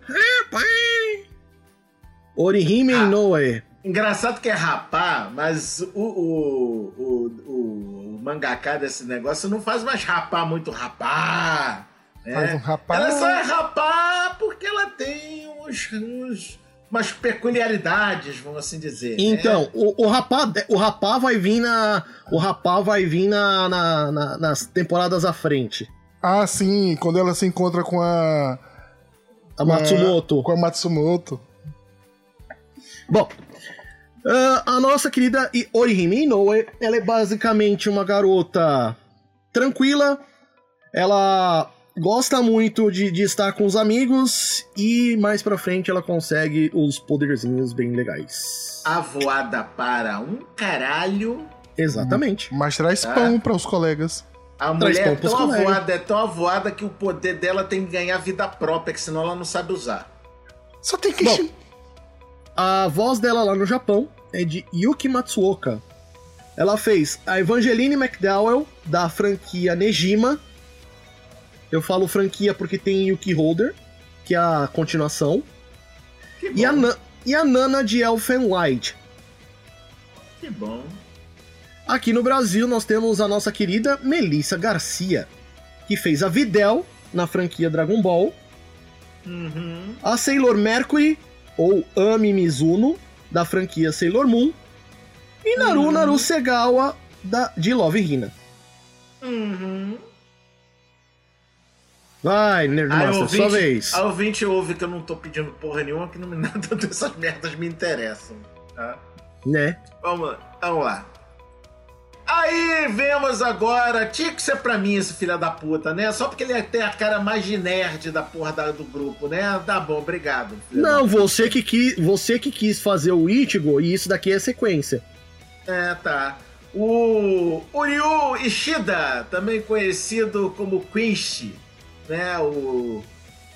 Speaker 1: Orihime
Speaker 2: Ah.
Speaker 1: Inoue.
Speaker 2: Engraçado que é rapar, mas o, o, o, o mangaká desse negócio não faz mais rapar muito rapar. né?
Speaker 3: Faz um rapar.
Speaker 2: Ela só é rapar porque ela tem uns, uns- umas peculiaridades, vamos assim dizer. né?
Speaker 1: Então, o, o rapá, o rapá vai vir na. O rapá vai vir na, na- na- nas temporadas à frente.
Speaker 3: Ah, sim, quando ela se encontra com a.
Speaker 1: A Matsumoto.
Speaker 3: Com a Matsumoto.
Speaker 1: Bom, ah, a nossa querida Orihime Inoue, ela é basicamente uma garota tranquila, ela gosta muito de, de estar com os amigos e mais pra frente ela consegue os poderzinhos bem legais.
Speaker 2: A voada para um caralho.
Speaker 1: Exatamente.
Speaker 3: Mas traz
Speaker 2: Ah.
Speaker 3: pão para os colegas.
Speaker 2: A
Speaker 1: Traz
Speaker 2: mulher é tão
Speaker 1: colegas.
Speaker 2: avoada, é tão avoada que o poder dela tem que ganhar vida própria, que senão ela não sabe usar.
Speaker 3: Só tem que.
Speaker 1: Bom. A voz dela lá no Japão é de Yuki Matsuoka. Ela fez a Evangeline McDowell, da franquia Nejima. Eu falo franquia porque tem Yuki Holder, que é a continuação. E a, Na- e a Nana de Elfen Light.
Speaker 2: Que bom.
Speaker 1: Aqui no Brasil nós temos a nossa querida Melissa Garcia, que fez a Videl na franquia Dragon Ball,
Speaker 2: Uhum.
Speaker 1: a Sailor Mercury, ou Ami Mizuno, da franquia Sailor Moon, e Naru
Speaker 2: Uhum.
Speaker 1: Naru Segawa, da, de Love Hina.
Speaker 2: Uhum.
Speaker 1: Vai,
Speaker 2: Aí,
Speaker 1: Nerdmaster, sua vez.
Speaker 2: A ouvinte ouve que eu não tô pedindo porra nenhuma, que não *laughs* nada dessas merdas me interessam. Tá?
Speaker 1: Né?
Speaker 2: Vamos lá, vamos lá. Aí vemos agora, tinha que ser pra mim esse filho da puta, né? Só porque ele tem a cara mais de nerd da porra da- do grupo, né? Tá bom, obrigado.
Speaker 1: Não, você que, quis, você que quis fazer o Ichigo, e isso daqui é sequência.
Speaker 2: É, tá. O Uryu Ishida, também conhecido como Quincy, né? O,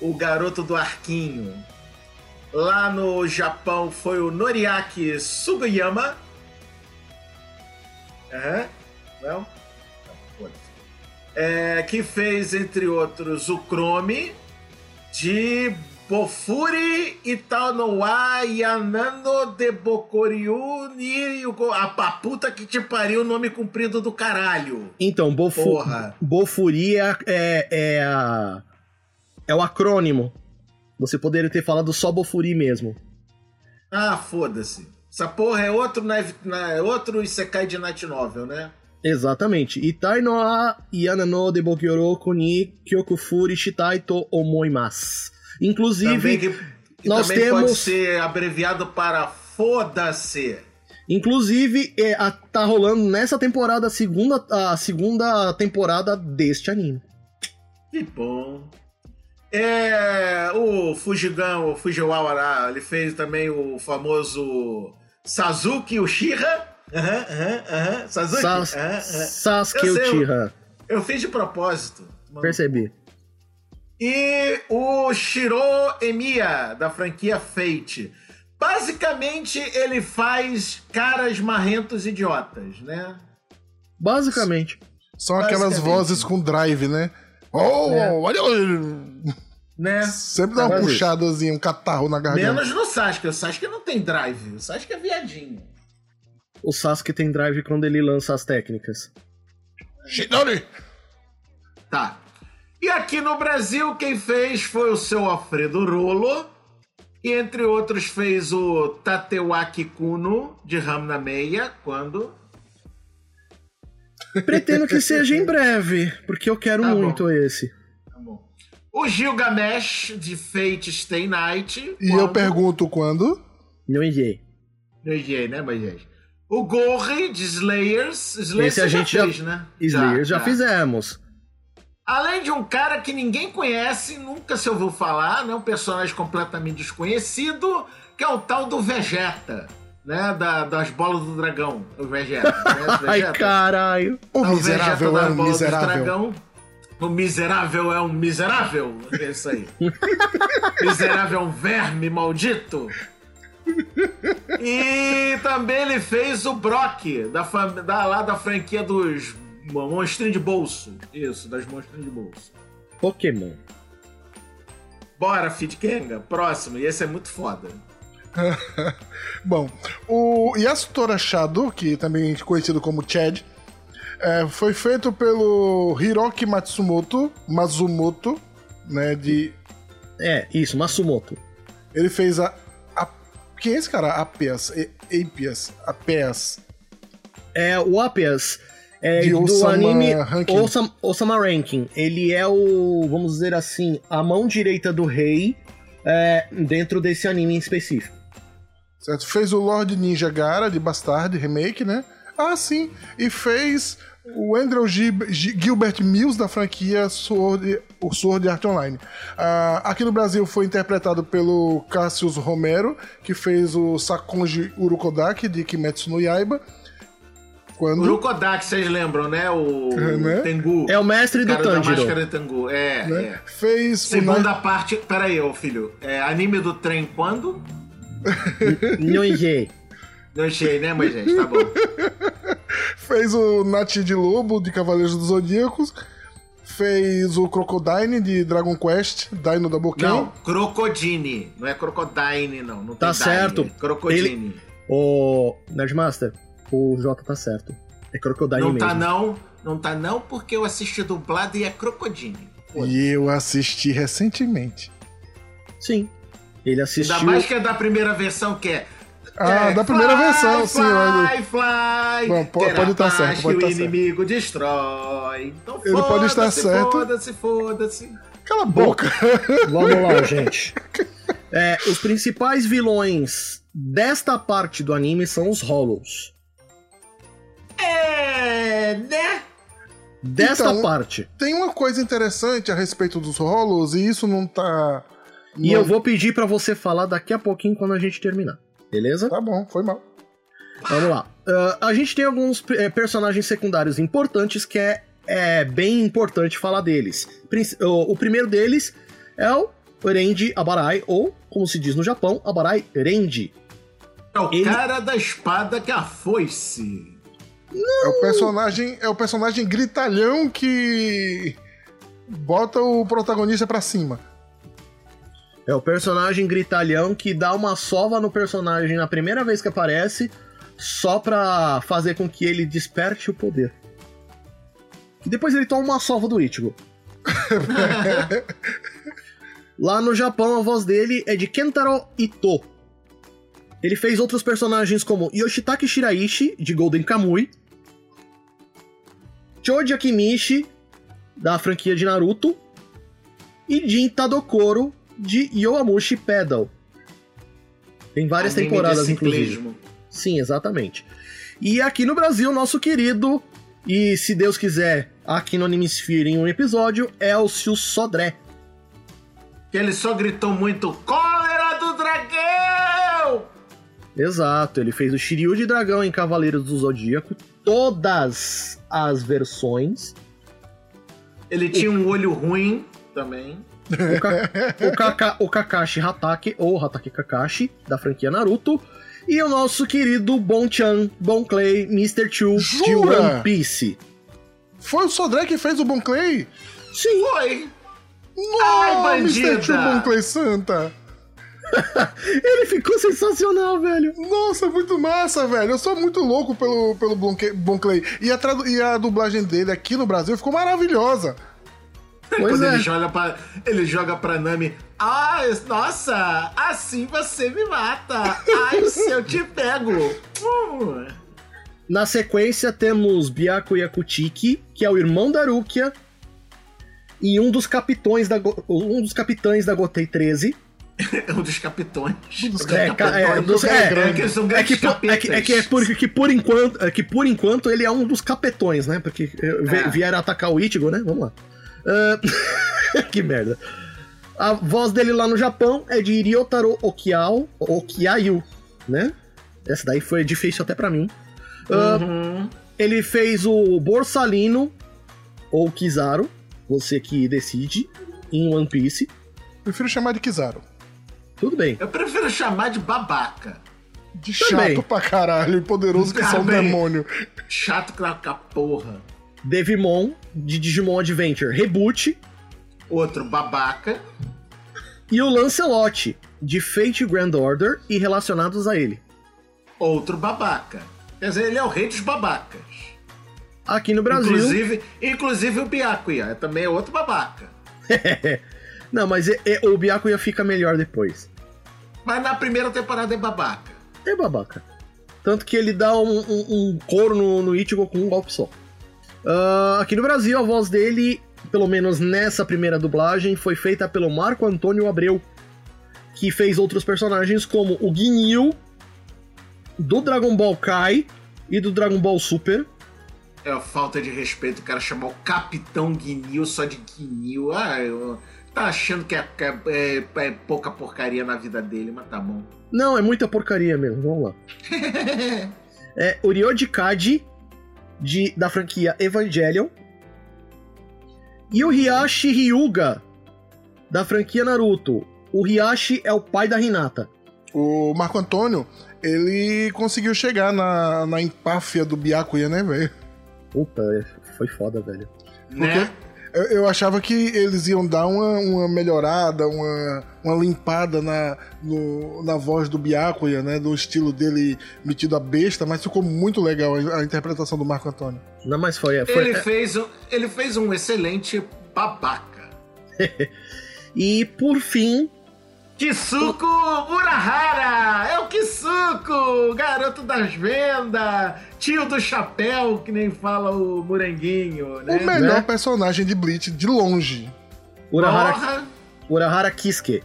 Speaker 2: o garoto do arquinho. Lá no Japão foi o Noriaki Sugiyama. Aham. Não? É, que fez, entre outros, o Chrome de Bofuri Itanoa Yanano de Bokoryu ni a, a puta que te pariu o nome comprido do caralho.
Speaker 1: Então, Bofu,
Speaker 2: Porra.
Speaker 1: Bofuri é, é, é, a- é o acrônimo. Você poderia ter falado só Bofuri mesmo.
Speaker 2: Ah, foda-se. Essa porra é outro, na, é outro Isekai de Night Novel, né?
Speaker 1: Exatamente. Itai no a Yanano de Bokyoroku ni Kyokufuri Shitai to Omoimasu. Inclusive,
Speaker 2: Também, que, que
Speaker 1: nós
Speaker 2: também pode
Speaker 1: temos-
Speaker 2: ser abreviado para foda-se.
Speaker 1: inclusive é, a- tá rolando nessa temporada a segunda, a segunda temporada deste anime.
Speaker 2: Que bom. É, o Fujigan, o Fujiwara, ele fez também o famoso Sazuki Uchiha, Aham, aham, aham. Sasuke?
Speaker 1: Sas
Speaker 2: Aham, aham.
Speaker 1: Sasuke
Speaker 2: Eu sei,
Speaker 1: Uchiha.
Speaker 2: Eu fiz de propósito. mano.
Speaker 1: Percebi.
Speaker 2: E o Shiro Emiya, da franquia Fate. Basicamente, ele faz caras marrentos idiotas, né?
Speaker 1: Basicamente.
Speaker 3: São aquelas
Speaker 2: Basicamente.
Speaker 3: vozes com drive, né? Oh,
Speaker 2: É.
Speaker 3: olha
Speaker 2: né?
Speaker 3: Sempre dá uma
Speaker 1: isso.
Speaker 3: puxadazinha, um catarro na garganta.
Speaker 2: Menos no Sasuke. O Sasuke não tem drive. O Sasuke é viadinho.
Speaker 1: O Sasuke tem drive quando ele lança as técnicas.
Speaker 3: Shidori!
Speaker 2: Tá. E aqui no Brasil, quem fez foi o seu Alfredo Rolo. E entre outros fez o Tatewaki Kuno, de Ramna Meia, quando...
Speaker 1: Pretendo que seja em breve, porque eu quero
Speaker 2: Tá bom.
Speaker 1: muito esse.
Speaker 2: Tá bom. O Gilgamesh, de Fate Stay Night.
Speaker 3: E eu pergunto quando?
Speaker 1: Não enviei.
Speaker 2: Não enviei, né, Moisés? O Gorri, de Slayers. Slayers
Speaker 1: Esse a gente já-
Speaker 2: fez, né?
Speaker 1: Slayer já, fizemos.
Speaker 2: Além de um cara que ninguém conhece, nunca se ouviu falar, né? Um personagem completamente desconhecido, que é o tal do Vegeta, né? Da- das bolas do dragão, o Vegeta. Né? *laughs* O
Speaker 1: Ai,
Speaker 2: Vegeta.
Speaker 1: caralho.
Speaker 3: O
Speaker 2: É o
Speaker 3: miserável
Speaker 2: Vegeta
Speaker 3: é
Speaker 2: das
Speaker 3: um
Speaker 2: bolas do
Speaker 3: miserável.
Speaker 2: dragão. O miserável é um miserável? É isso aí. *laughs* miserável é um verme maldito? E também ele fez o Brock, da, da- lá da franquia dos monstrinhos de bolso. Isso, das monstrinhos de bolso.
Speaker 1: Pokémon.
Speaker 2: Bora, Feed Kenga, próximo. E esse é muito foda. *laughs*
Speaker 3: Bom, o Yasutora Shado, que também é conhecido como Chad, é, foi feito pelo Hiroki Matsumoto, Mazumoto, né, de...
Speaker 1: É, isso, Masumoto.
Speaker 3: Ele fez a... a quem é esse cara? Apias, E- Apias, Apias.
Speaker 1: É, o Apias é
Speaker 3: De
Speaker 1: do
Speaker 3: Osama
Speaker 1: anime
Speaker 3: Ranking.
Speaker 1: Osama, Osama Ranking. Ele é o, vamos dizer assim, a mão direita do rei é, dentro desse anime em específico.
Speaker 3: Certo? Fez o Lord Ninja Gara, de Bastard, remake, né? Ah, sim. E fez o Andrew Gi- Gilbert Mills, da franquia Sword, o Sword Art Online. Ah, aqui no Brasil foi interpretado pelo Cassius Romero, que fez o Sakonji Urukodaki, de Kimetsu no Yaiba. Quando...
Speaker 2: O Rukodak, vocês lembram, né? O
Speaker 3: Né?
Speaker 2: Tengu.
Speaker 1: É o mestre do
Speaker 2: cara da
Speaker 1: Tanjiro.
Speaker 2: máscara de Tengu. É,
Speaker 3: né?
Speaker 2: é.
Speaker 3: Fez o
Speaker 2: Segunda
Speaker 3: Night-
Speaker 2: parte. Peraí, ô filho. É, anime do trem quando?
Speaker 1: Não enviei.
Speaker 2: Não achei, né, mas gente? Tá bom. *laughs*
Speaker 3: fez o Nati de Lobo, de Cavaleiros dos Zodíacos. Fez o Crocodile, de Dragon Quest, Dino da Boken.
Speaker 2: Não, Crocodine. Não é Crocodine, não. Não
Speaker 1: Tá
Speaker 2: tem Dine.
Speaker 1: certo.
Speaker 2: Crocodine.
Speaker 1: O Nerdmaster, o J tá certo. É Crocodile
Speaker 2: Não
Speaker 1: mesmo.
Speaker 2: tá não. Não tá não porque eu assisti dublado e é Crocodine. Foda-se.
Speaker 3: E eu assisti recentemente.
Speaker 1: Sim. Ele assistiu.
Speaker 2: Ainda mais que é da primeira versão que é.
Speaker 3: Ah,
Speaker 2: é,
Speaker 3: da primeira
Speaker 2: fly,
Speaker 3: versão, sim,
Speaker 2: Fly,
Speaker 3: olha.
Speaker 2: fly.
Speaker 3: Bom, pode tá
Speaker 2: paz
Speaker 3: certo, pode
Speaker 2: que
Speaker 3: tá
Speaker 2: o
Speaker 3: certo.
Speaker 2: inimigo destrói. Então
Speaker 3: Ele pode estar
Speaker 2: foda-se,
Speaker 3: certo.
Speaker 2: Foda-se, foda-se.
Speaker 3: Cala a boca!
Speaker 1: Vamos lá, *laughs* gente. É, os principais vilões desta parte do anime são os Hollows.
Speaker 2: É, né?
Speaker 1: Desta
Speaker 3: Então,
Speaker 1: parte.
Speaker 3: Tem uma coisa interessante a respeito dos rolos, e isso não tá.
Speaker 1: E
Speaker 3: não-
Speaker 1: eu vou pedir pra você falar daqui a pouquinho quando a gente terminar. Beleza?
Speaker 3: Tá bom, foi mal.
Speaker 1: Vamos lá. Ah, a gente tem alguns eh, personagens secundários importantes que é, é bem importante falar deles. Prin- O, o primeiro deles é o Renji Abarai, ou, como se diz no Japão, Abarai Renji.
Speaker 2: É o
Speaker 1: Ele-
Speaker 2: cara da espada que é a foice.
Speaker 3: É o personagem, é o personagem gritalhão que bota o protagonista pra cima.
Speaker 1: É o personagem gritalhão que dá uma sova no personagem na primeira vez que aparece, só pra fazer com que ele desperte o poder. E depois ele toma uma sova do Ichigo. *laughs* Lá no Japão, a voz dele é de Kentaro Ito. Ele fez outros personagens como Yoshitake Shiraishi, de Golden Kamui, Choji Akimichi, da franquia de Naruto, e Jin Tadokoro, de Yoamushi Pedal. Tem várias
Speaker 2: Anime
Speaker 1: temporadas, inclusive. Sim, exatamente. E aqui no Brasil, nosso querido, e se Deus quiser, aqui no Animesphere em um episódio, é o Sil Sodré.
Speaker 2: Que ele só gritou muito: Cólera do dragão!
Speaker 1: Exato, ele fez o Shiryu de Dragão em Cavaleiros do Zodíaco, todas as versões.
Speaker 2: Ele tinha um olho ruim também.
Speaker 1: O, Ka- o, Kaka- o Kakashi Hatake, ou Hatake Kakashi, da franquia Naruto. E o nosso querido Bon-chan, Bon Clay, Mr. Chu, de? One Piece.
Speaker 3: Foi o Sodré que fez o Bon Clay?
Speaker 1: Sim,
Speaker 2: Foi.
Speaker 3: Ai,
Speaker 2: Ai,
Speaker 3: Mr. Tio Bon Clay Santa. *laughs*
Speaker 1: ele ficou sensacional, velho.
Speaker 3: Nossa, muito massa, velho. Eu sou muito louco pelo, pelo Bon Clay-. E a, tradu- e a dublagem dele aqui no Brasil ficou maravilhosa.
Speaker 1: Pois
Speaker 2: Quando
Speaker 1: é.
Speaker 2: ele joga pra. Ele joga pra Nami. Ah, nossa! Assim você me mata! Ai, se eu te pego! Hum.
Speaker 1: Na sequência temos Byakuya Kuchiki, que é o irmão da Rukia, e um dos capitões da, um dos capitães da Gotei 13. *laughs*
Speaker 2: É um dos capitões.
Speaker 3: dos
Speaker 1: É, é, dos-
Speaker 2: é,
Speaker 1: é,
Speaker 2: é, que eles são
Speaker 1: É que, por, é, que, é que é por, que por enquanto, é que por enquanto ele é um dos capetões, né? Porque eh,
Speaker 2: É.
Speaker 1: vieram atacar o Ichigo, né? Vamos lá. Ah, *laughs* que merda. A voz dele lá no Japão é de Ryotaro Okiao, Okiayu, né? Essa daí foi difícil até pra mim.
Speaker 2: Uhum.
Speaker 1: ele fez o Borsalino ou Kizaru, você que decide, em One Piece.
Speaker 3: Prefiro chamar de Kizaru.
Speaker 1: Tudo bem.
Speaker 2: Eu prefiro chamar de babaca.
Speaker 3: De
Speaker 1: Também.
Speaker 3: chato pra caralho e poderoso que só um demônio.
Speaker 2: Chato que a porra.
Speaker 1: Devimon, de Digimon Adventure Reboot.
Speaker 2: Outro babaca.
Speaker 1: E o Lancelot, de Fate Grand Order e relacionados a ele.
Speaker 2: Outro babaca. Quer dizer, ele é o rei dos babacas.
Speaker 1: Aqui no Brasil.
Speaker 2: Inclusive, inclusive o Byakuya também é outro babaca. *laughs*
Speaker 1: Não, mas é- é- o Byakuya fica melhor depois.
Speaker 2: Mas na primeira temporada é babaca.
Speaker 1: É babaca. Tanto que ele dá um, um, um couro no, no Ichigo com um golpe só. Ah, aqui no Brasil, a voz dele, pelo menos nessa primeira dublagem, foi feita pelo Marco Antônio Abreu, que fez outros personagens como o Guinil, do Dragon Ball Kai e do Dragon Ball Super.
Speaker 2: É a falta de respeito o cara chamar o Capitão Guinil só de Guinil. Ah, eu... tá achando que é, que é- é- é pouca porcaria na vida dele, mas tá bom. *laughs*
Speaker 1: Não, é muita porcaria mesmo, vamos lá. é o Ryoji Kaji, de, da franquia Evangelion. E o Hiyashi Ryuga, da franquia Naruto. O Hiyashi é o pai da Hinata.
Speaker 3: O Marco Antônio, ele conseguiu chegar na, na empáfia do Byakuya, né, velho?
Speaker 1: Puta, é- foi foda, velho.
Speaker 2: né?
Speaker 3: Eu, eu achava que eles iam dar uma, uma melhorada, uma, uma limpada na, no- na voz do Byakuya, né? Do estilo dele metido a besta, mas ficou muito legal a, a interpretação do Marco Antônio.
Speaker 1: Não, mas foi. foi
Speaker 2: Ele, fez um, ele fez um excelente babaca. *laughs*
Speaker 1: E por fim,
Speaker 2: Kisuko Urahara! É o Kisuko! Garoto das vendas! Tio do chapéu, que nem fala o Moranguinho, né?
Speaker 3: o melhor
Speaker 1: né?
Speaker 3: personagem de Bleach, de longe.
Speaker 1: Urahara! Urahara Kisuke.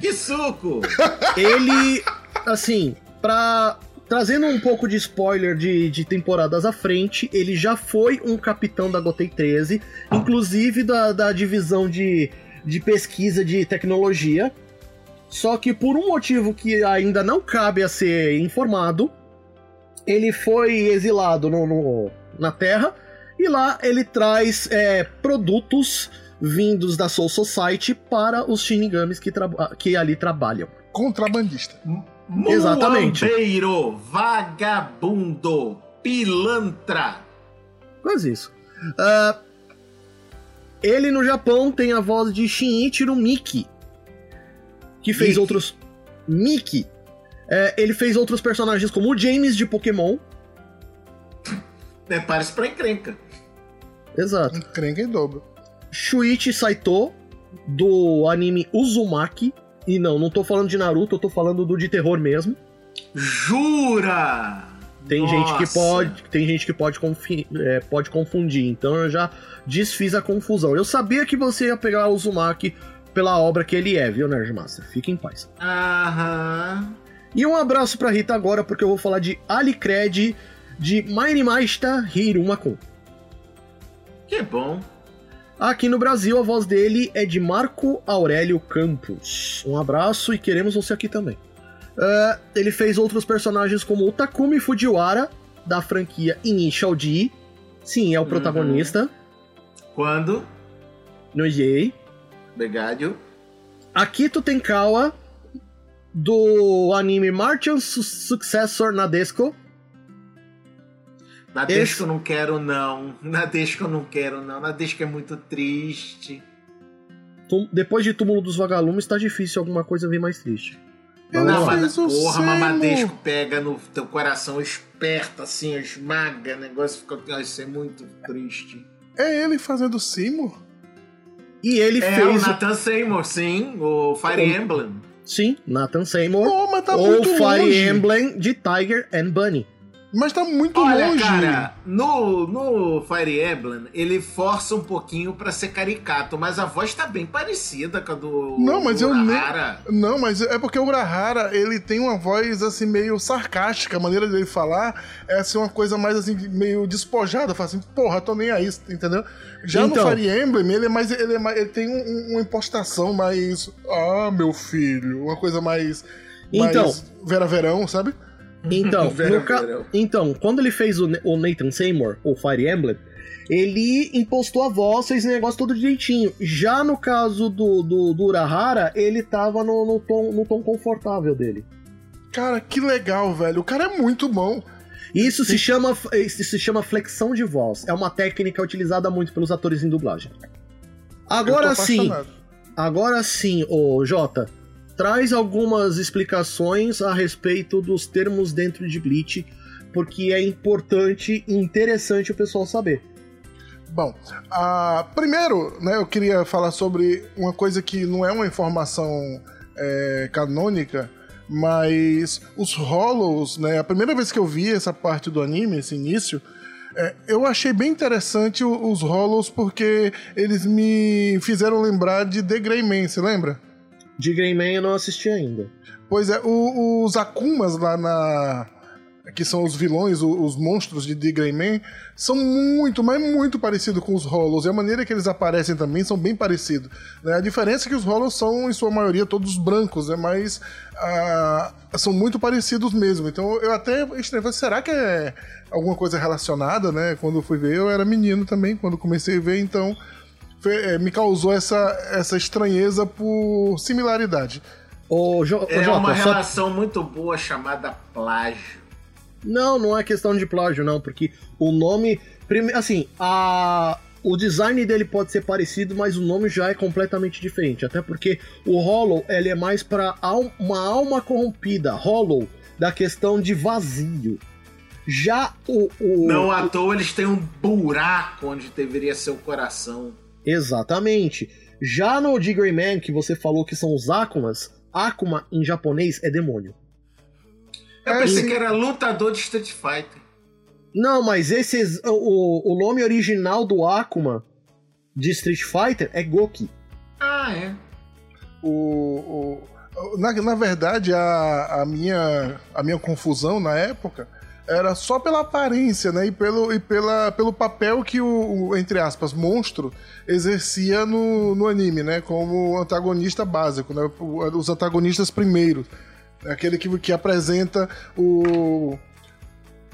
Speaker 2: Kisuko! *laughs*
Speaker 1: Ele, assim, pra. Trazendo um pouco de spoiler de, de temporadas à frente, ele já foi um capitão da Gotei 13, inclusive da, da divisão de, de pesquisa de tecnologia. Só que por um motivo que ainda não cabe a ser informado, ele foi exilado no, no- na Terra e lá ele traz é, produtos vindos da Soul Society para os Shinigamis que, que ali trabalham.
Speaker 3: Contrabandista.
Speaker 1: Exatamente.
Speaker 2: Muambeiro, vagabundo, pilantra.
Speaker 1: Quase isso. Ah, ele no Japão tem a voz de Shinichiro Miki, que fez
Speaker 2: Miki.
Speaker 1: outros. Miki. É, ele fez outros personagens como o James de Pokémon.
Speaker 2: É, parece pra encrenca.
Speaker 1: Exato.
Speaker 3: Encrenca em dobro.
Speaker 1: Shuichi Saito, do anime Uzumaki. E não, não tô falando de Naruto, eu tô falando do de terror mesmo.
Speaker 2: Jura!
Speaker 1: Tem gente que
Speaker 2: Nossa.
Speaker 1: pode, tem gente que pode, confi- é, pode confundir, então eu já desfiz a confusão. Eu sabia que você ia pegar o Uzumaki pela obra que ele é, viu, Nerdmaster? Fique em paz.
Speaker 2: Aham.
Speaker 1: E um abraço pra Rita agora, porque eu vou falar de Alicred de Mainimasta Hirumakun.
Speaker 2: Que bom.
Speaker 1: Aqui no Brasil, a voz dele é de Marco Aurélio Campos. Um abraço e queremos você aqui também. Uh, ele fez outros personagens como o Takumi Fujiwara, da franquia Initial D. Sim, é o protagonista.
Speaker 2: Quando?
Speaker 1: No EA.
Speaker 2: Obrigado.
Speaker 1: Akito Tenkawa, do anime Martian Su- Successor Nadesco.
Speaker 2: Nadesco
Speaker 1: Esse-
Speaker 2: eu não quero, não. *laughs* Nadesco eu não quero, não. Nadesco é muito triste.
Speaker 1: Depois de Túmulo dos Vagalumes, tá difícil alguma coisa vir mais triste.
Speaker 3: Eu
Speaker 2: não,
Speaker 1: lá.
Speaker 2: mas
Speaker 3: fiz o
Speaker 2: porra. Nadesco pega no teu coração, esperta assim, esmaga, o negócio fica. Ai, Isso é muito triste.
Speaker 3: É ele fazendo Simo?
Speaker 1: E ele
Speaker 2: É
Speaker 1: fez.
Speaker 2: o Nathan Seymour, sim, o Fire
Speaker 1: O-
Speaker 2: Emblem.
Speaker 1: Sim, Nathan Seymour.
Speaker 3: Pô, mas tá
Speaker 1: ou
Speaker 3: muito
Speaker 1: Fire
Speaker 3: longe.
Speaker 1: Emblem de Tiger and Bunny.
Speaker 3: Mas tá muito
Speaker 2: Olha,
Speaker 3: longe.
Speaker 2: cara, no, no Fire Emblem, ele força um pouquinho pra ser caricato, mas a voz tá bem parecida com a do.
Speaker 3: Não, mas
Speaker 2: do
Speaker 3: eu nem-
Speaker 2: Urahara.
Speaker 3: Não, mas é porque o Urahara, ele tem uma voz assim meio sarcástica, a maneira dele falar é assim uma coisa mais assim meio despojada, fala assim, porra, tô nem aí, entendeu? Já
Speaker 1: Então.
Speaker 3: no Fire Emblem, ele é mais ele, é mais- ele tem um- uma impostação mais, ah, meu filho, uma coisa mais
Speaker 1: Então.
Speaker 3: mais Vera Verão, sabe? *laughs*
Speaker 1: Então,
Speaker 2: Vera
Speaker 1: no ca-
Speaker 2: Verão.
Speaker 1: então, quando ele fez o, o Nathan Seymour, o Fire Emblem, ele impostou a voz, fez o negócio todo direitinho. Já no caso do, do, do Urahara, ele tava no, no tom, no tom confortável dele.
Speaker 3: Cara, que legal, velho. O cara é muito bom.
Speaker 1: Isso se chama, isso se chama flexão de voz. É uma técnica utilizada muito pelos atores em dublagem. Agora sim, agora sim, ô Jota, traz algumas explicações a respeito dos termos dentro de Bleach, porque é importante e interessante o pessoal saber.
Speaker 3: Bom, ah, primeiro, né, eu queria falar sobre uma coisa que não é uma informação é, canônica, mas os Hollows, né, a primeira vez que eu vi essa parte do anime, esse início, é, eu achei bem interessante os Hollows porque eles me fizeram lembrar de The Grey Man, você lembra?
Speaker 1: De Greyman eu não assisti ainda.
Speaker 3: Pois é, o- os Akumas lá na. Que são os vilões, o- os monstros de The Grey Man, são muito, mas muito parecidos com os Hollows. E a maneira que eles aparecem também são bem parecidos. né? A diferença é que os Hollows são, em sua maioria, todos brancos, né? Mas ah, são muito parecidos mesmo. Então eu até estranhei, falei, será que é alguma coisa relacionada, né? Quando eu fui ver, eu era menino também, quando comecei a ver, então me causou essa, essa estranheza por similaridade.
Speaker 1: Ô, Jo- ô,
Speaker 2: É
Speaker 1: Jota,
Speaker 2: uma
Speaker 1: só-
Speaker 2: relação muito boa chamada plágio.
Speaker 1: Não, não é questão de plágio, não, porque o nome. prime- Assim, a. O design dele pode ser parecido, mas o nome já é completamente diferente. Até porque o Hollow ele é mais para uma alma corrompida. Hollow, da questão de vazio. Já o. o
Speaker 2: Não à toa eles têm um buraco onde deveria ser o coração.
Speaker 1: Exatamente. Já no de Grey Man, que você falou que são os Akumas, Akuma em japonês é demônio.
Speaker 2: Eu
Speaker 3: É,
Speaker 2: pensei que era lutador de Street Fighter.
Speaker 1: Não, mas esse o, o nome original do Akuma de Street Fighter é Goki.
Speaker 2: Ah, é.
Speaker 3: o, o- na, na verdade, a, a, minha, a minha confusão na época era só pela aparência, né? E pelo, e pela, pelo papel que o, o, entre aspas, monstro exercia no, no anime, né? Como antagonista básico, né? Os antagonistas primeiros. Aquele que, que apresenta o,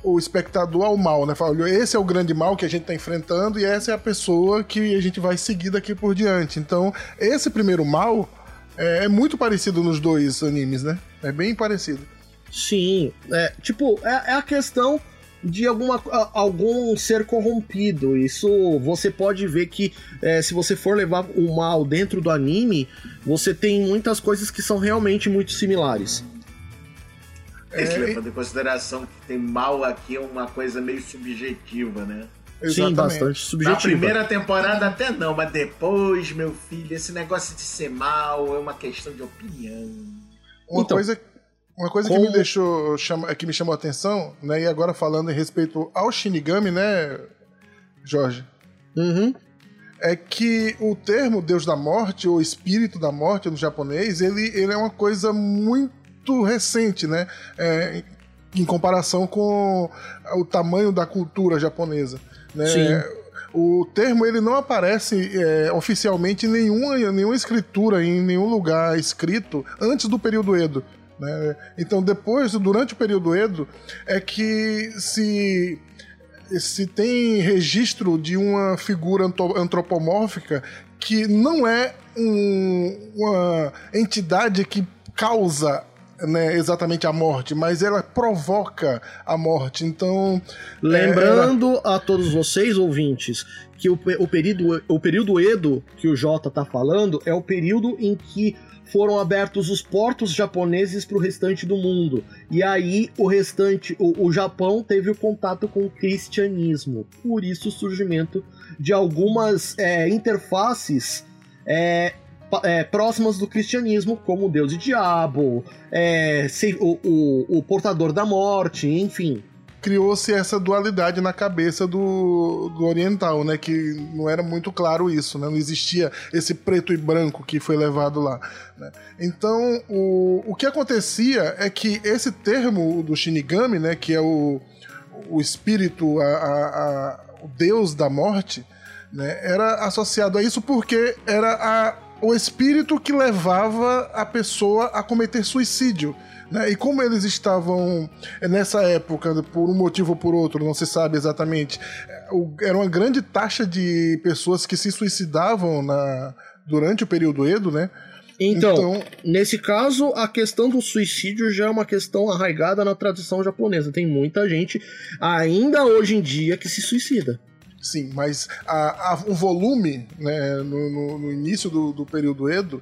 Speaker 3: o espectador ao mal, né? Fala, esse é o grande mal que a gente está enfrentando e essa é a pessoa que a gente vai seguir daqui por diante. Então, esse primeiro mal é, é muito parecido nos dois animes, né? É bem parecido.
Speaker 1: Sim, é, tipo, é, é a questão de alguma, algum ser corrompido. Isso você pode ver que é, se você for levar o mal dentro do anime, você tem muitas coisas que são realmente muito similares.
Speaker 2: Esse
Speaker 3: É,
Speaker 2: levando em consideração que tem mal aqui é uma coisa meio subjetiva, né?
Speaker 1: Sim, bastante
Speaker 2: Na
Speaker 1: subjetiva.
Speaker 2: primeira temporada até não, mas depois, meu filho, esse negócio de ser mal é uma questão de opinião.
Speaker 3: Uma
Speaker 1: Então,
Speaker 3: coisa, uma coisa que
Speaker 1: como-
Speaker 3: me deixou que me chamou a atenção, né? E agora falando em respeito ao Shinigami, né, Jorge?
Speaker 1: Uhum.
Speaker 3: é que o termo Deus da Morte, ou Espírito da Morte no japonês, ele, ele é uma coisa muito recente, né? É, em- em comparação com o tamanho da cultura japonesa. Né?
Speaker 1: Sim.
Speaker 3: O termo ele não aparece é, oficialmente em nenhuma, nenhuma escritura, em nenhum lugar escrito antes do período Edo. Né? Então, depois, durante o período Edo, é que se se tem registro de uma figura antropomórfica que não é um, uma entidade que causa né, exatamente a morte, mas ela provoca a morte. Então.
Speaker 1: Lembrando a todos vocês, ouvintes, que o, o, período, o período Edo que o Jota tá falando é o período em que foram abertos os portos japoneses para o restante do mundo. E aí o restante, o, o, Japão teve o contato com o cristianismo. Por isso o surgimento de algumas é, interfaces é, é, próximas do cristianismo, como Deus e Diabo, é, o, o, o portador da morte, enfim
Speaker 3: criou-se essa dualidade na cabeça do, do oriental, né? Que não era muito claro isso, né? Não existia esse preto e branco que foi levado lá. Né? Então, o, o que acontecia é que esse termo do Shinigami, né? Que é o, o espírito, a, a, a o deus da morte, né? Era associado a isso porque era a, o espírito que levava a pessoa a cometer suicídio. Né? E como eles estavam eh, nessa época, por um motivo ou por outro, não se sabe exatamente, eh, era uma grande taxa de pessoas que se suicidavam na, durante o período Edo, né?
Speaker 1: Então, então, nesse caso, a questão do suicídio já é uma questão arraigada na tradição japonesa. Tem muita gente, ainda hoje em dia, que se suicida.
Speaker 3: Sim, mas a, a, o volume, né, no, no, no início do, do período Edo,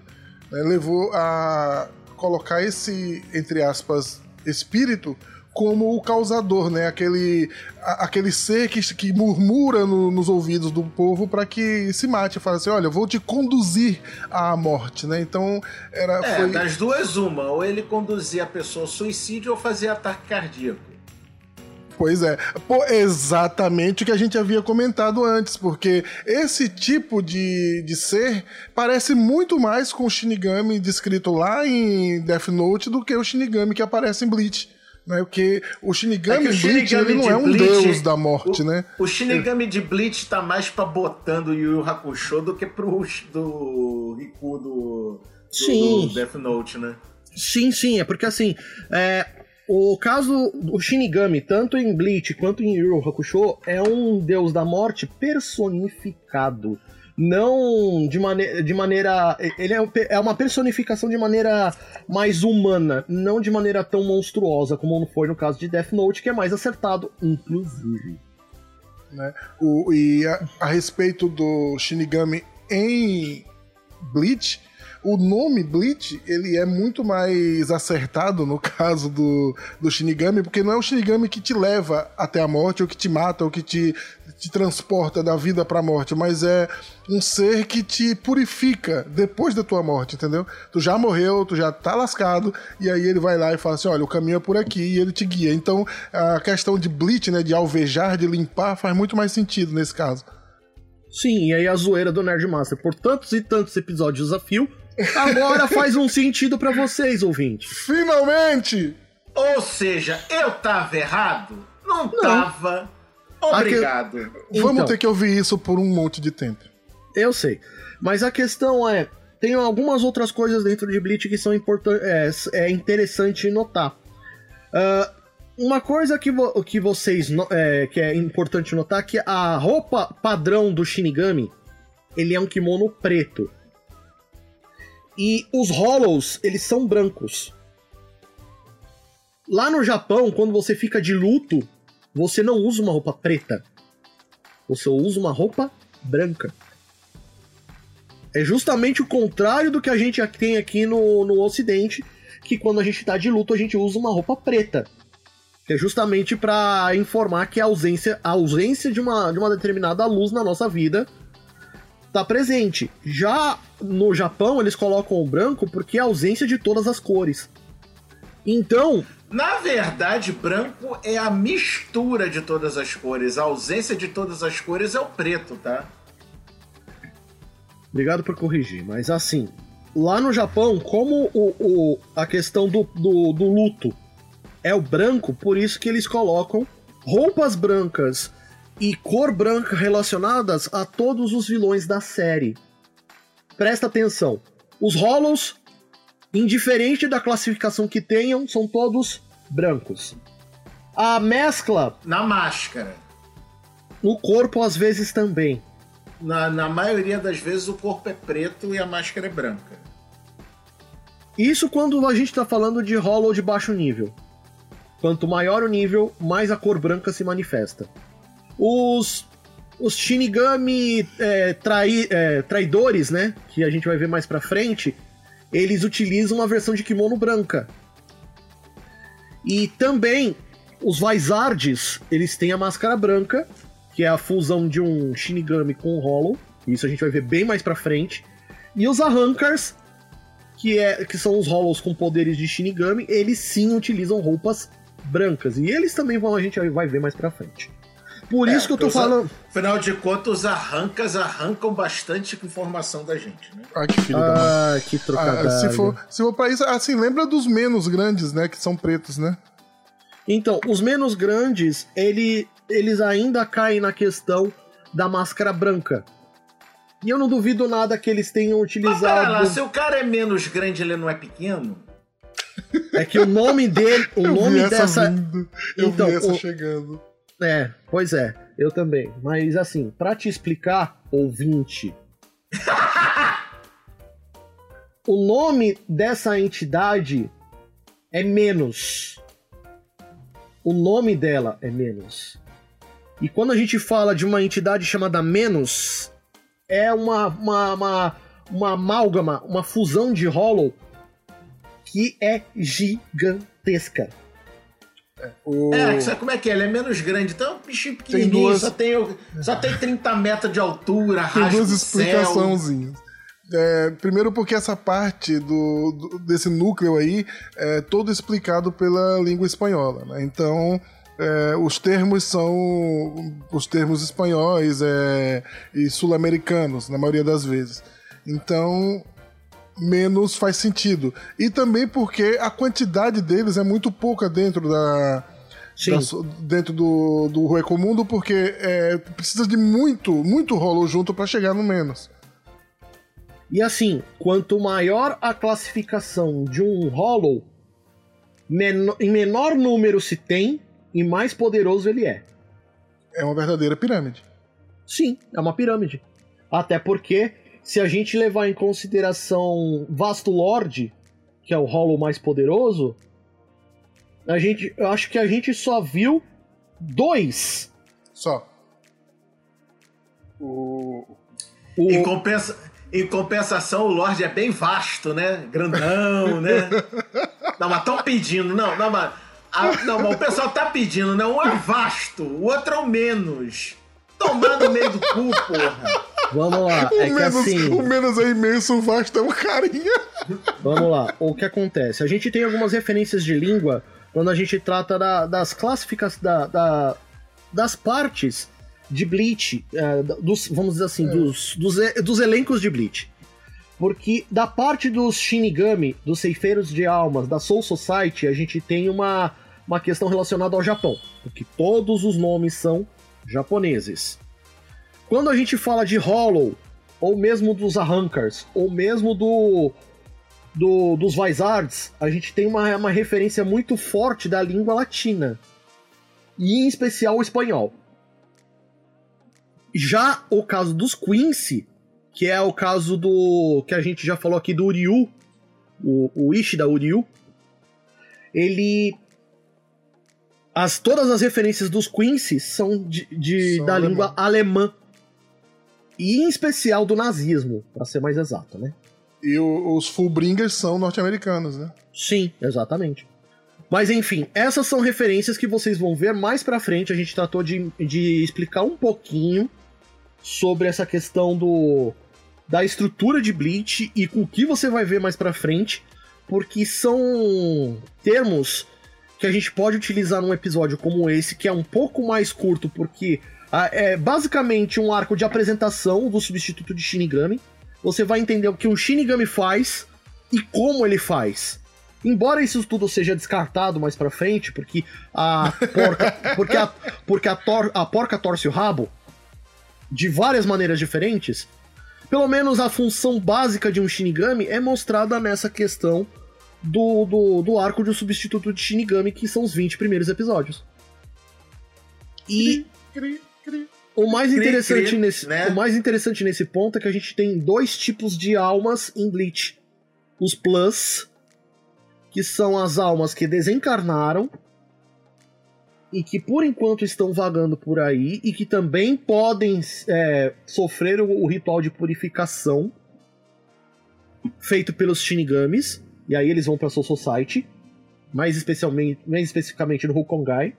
Speaker 3: né, levou a colocar esse, entre aspas, espírito como o causador, né? Aquele, a, aquele ser que, que murmura no, nos ouvidos do povo para que se mate. Fala assim: olha, eu vou te conduzir à morte, né? Então, era.
Speaker 2: É,
Speaker 3: foi...
Speaker 2: das duas, uma. Ou ele conduzia a pessoa ao suicídio ou fazia ataque cardíaco.
Speaker 3: Pois é. Pô, exatamente o que a gente havia comentado antes, porque esse tipo de, de ser parece muito mais com o Shinigami descrito lá em Death Note do que o Shinigami que aparece em Bleach. Né, porque o Shinigami, é o Shinigami Bleach, ele não é um Bleach, deus da morte,
Speaker 2: o,
Speaker 3: né?
Speaker 2: O Shinigami de Bleach tá mais pra botando o Yu Yu Hakusho do que pro do Riku do, do, do Death Note, né?
Speaker 1: Sim, sim, é porque assim, é, o caso do Shinigami, tanto em Bleach quanto em Yu Hakusho, é um deus da morte personificado. Não de, mane de maneira. Ele é, é uma personificação de maneira mais humana, não de maneira tão monstruosa como foi no caso de Death Note, que é mais acertado, inclusive.
Speaker 3: Né? O, e a, a respeito do Shinigami em Bleach, o nome Bleach, ele é muito mais acertado no *laughs* caso do, do Shinigami, porque não é o Shinigami que te leva até a morte, ou que te mata, ou que te, te transporta da vida pra morte, mas é um ser que te purifica depois da tua morte, entendeu? Tu já morreu, tu já tá lascado, e aí ele vai lá e fala assim: olha, o caminho é por aqui, e ele te guia. Então a questão de Bleach, né, de alvejar, de limpar, faz muito mais sentido nesse caso.
Speaker 1: Sim, e aí a zoeira do Nerdmaster por tantos e tantos episódios a Agora faz um sentido para vocês, ouvintes.
Speaker 3: Finalmente!
Speaker 2: Ou seja, eu tava errado? Não, Não. tava. Obrigado.
Speaker 3: Que... Vamos então, ter que ouvir isso por um monte de tempo.
Speaker 1: Eu sei. Mas a questão é: tem algumas outras coisas dentro de Bleach que são importantes. É, é, interessante notar. Uh, uma coisa que, vo que vocês é, que é importante notar é que a roupa padrão do Shinigami ele é um kimono preto. E os Hollows, eles são brancos. Lá no Japão, quando você fica de luto, você não usa uma roupa preta. Você usa uma roupa branca. É justamente o contrário do que a gente tem aqui no, no Ocidente, que quando a gente tá de luto, a gente usa uma roupa preta. É justamente para informar que a ausência, a ausência de, uma, de uma determinada luz na nossa vida tá presente. Já no Japão, eles colocam o branco porque é a ausência de todas as cores. Então.
Speaker 2: Na verdade, branco é a mistura de todas as cores. A ausência de todas as cores é o preto, tá?
Speaker 1: Obrigado por corrigir, mas assim, lá no Japão, como o, o, a questão do, do, do luto é o branco, por isso que eles colocam roupas brancas e cor branca relacionadas a todos os vilões da série. Presta atenção. Os Hollows indiferente da classificação que tenham, são todos brancos. A mescla
Speaker 2: Na máscara.
Speaker 1: no corpo às vezes também.
Speaker 2: Na, na maioria das vezes o corpo é preto e a máscara é branca.
Speaker 1: Isso quando a gente está falando de hollow de baixo nível. Quanto maior o nível, mais a cor branca se manifesta. Os, os Shinigami é, trai- é, traidores, né? Que a gente vai ver mais pra frente, eles utilizam uma versão de kimono branca. E também os Vizards, eles têm a máscara branca, que é a fusão de um Shinigami com um Hollow. Isso a gente vai ver bem mais pra frente. E os Arrancars, que, é, que são os Hollows com poderes de Shinigami, eles sim utilizam roupas brancas. E eles também vão, a gente vai ver mais pra frente. Por
Speaker 2: É,
Speaker 1: isso que eu tô falando.
Speaker 2: Afinal de contas, os arrancas arrancam bastante informação da gente, né?
Speaker 3: Ah, que filho da mãe.
Speaker 1: Ah, que
Speaker 3: Ah,
Speaker 1: trocadilho.
Speaker 3: se, for, se for pra isso, assim, lembra dos menos grandes, né? Que são pretos, né?
Speaker 1: Então, os menos grandes, ele, eles ainda caem na questão da máscara branca. E eu não duvido nada que eles tenham
Speaker 2: Mas pera lá,
Speaker 1: utilizado.
Speaker 2: se o cara é menos grande, ele não é pequeno?
Speaker 1: É que o nome dele. O
Speaker 3: eu
Speaker 1: nome
Speaker 3: vi essa
Speaker 1: dessa.
Speaker 3: vindo. Eu
Speaker 1: Então,
Speaker 3: vi essa
Speaker 1: o-
Speaker 3: chegando.
Speaker 1: É, pois é, eu também. Mas assim, pra te explicar, ouvinte. *laughs* o nome dessa entidade é menos. O nome dela é menos. E quando a gente fala de uma entidade chamada menos, é uma, uma, uma, uma amálgama, uma fusão de Hollow que é gigantesca.
Speaker 3: O...
Speaker 2: É, sabe como é que é? Ele é menos grande. Então é um bichinho
Speaker 3: Tem
Speaker 2: pequenininho,
Speaker 3: duas-
Speaker 2: só, tem, só tem 30 metros de altura,
Speaker 3: Tem duas explicaçõezinhas. É, primeiro porque essa parte do, do- desse núcleo aí é todo explicado pela língua espanhola, né? Então é, os termos são os termos espanhóis é, e sul-americanos na maioria das vezes. Então menos faz sentido. E também porque a quantidade deles é muito pouca dentro da, dentro do, do Recomundo, porque é, precisa de muito, muito rolo junto para chegar no menos.
Speaker 1: E assim, quanto maior a classificação de um Hollow, meno- em menor número se tem e mais poderoso ele é.
Speaker 3: É uma verdadeira pirâmide.
Speaker 1: Sim, é uma pirâmide. Até porque, se a gente levar em consideração Vasto Lord, que é o Hollow mais poderoso, a gente, eu acho que a gente só viu dois.
Speaker 3: Só. O...
Speaker 1: O,
Speaker 2: Em, compensa... em compensação, o Lorde é bem vasto, né? Grandão, *laughs* né? Não, mas estão pedindo. Não, não, mas. a- não, mas o pessoal tá pedindo, né? Um é vasto, o outro é o menos. Tomar no meio do cu, porra.
Speaker 1: Vamos lá,
Speaker 3: O,
Speaker 1: é que
Speaker 3: menos,
Speaker 1: assim.
Speaker 3: o menos é imenso, o vasto é um carinha.
Speaker 1: Vamos lá, o que acontece? A gente tem algumas referências de língua quando a gente trata da- das classificações, da, da- das partes de Bleach, é, dos, vamos dizer assim, dos, dos, e- dos elencos de Bleach. Porque da parte dos Shinigami, dos ceifeiros de almas, da Soul Society, a gente tem uma, uma questão relacionada ao Japão. Porque todos os nomes são japoneses. Quando a gente fala de Hollow, ou mesmo dos Arrancars, ou mesmo do, do- dos Vizards, a gente tem uma, uma referência muito forte da língua latina. E em especial o espanhol. Já o caso dos Quincy, que é o caso do. que a gente já falou aqui do Uryu, o, o Ishida Uryu, ele. As, todas as referências dos Quincy são de, de-
Speaker 3: São
Speaker 1: da
Speaker 3: alemão.
Speaker 1: língua alemã. E em especial do nazismo, para ser mais exato, né?
Speaker 3: E o- os Fullbringers são norte-americanos, né?
Speaker 1: Sim, exatamente. Mas enfim, essas são referências que vocês vão ver mais pra frente. A gente tratou de, de explicar um pouquinho sobre essa questão do da estrutura de Bleach e com o que você vai ver mais pra frente, porque são termos que a gente pode utilizar num episódio como esse, que é um pouco mais curto, porque é basicamente um arco de apresentação do substituto de Shinigami. Você vai entender o que um Shinigami faz e como ele faz. Embora isso tudo seja descartado mais pra frente, porque a porca, *laughs* porque a, porque a, tor- a porca torce o rabo de várias maneiras diferentes, pelo menos a função básica de um Shinigami é mostrada nessa questão do, do, do arco de um substituto de Shinigami, que são os 20 primeiros episódios. E
Speaker 3: Cri, cri.
Speaker 1: O mais
Speaker 2: Cri,
Speaker 1: interessante
Speaker 2: cri,
Speaker 1: nesse
Speaker 2: né?
Speaker 1: o mais interessante nesse ponto é que a gente tem dois tipos de almas em Bleach. Os Plus, que são as almas que desencarnaram e que por enquanto estão vagando por aí e que também podem é, sofrer o, o ritual de purificação feito pelos Shinigamis. E aí eles vão pra Soul Society, mais especialmente, mais especificamente no Hokongai.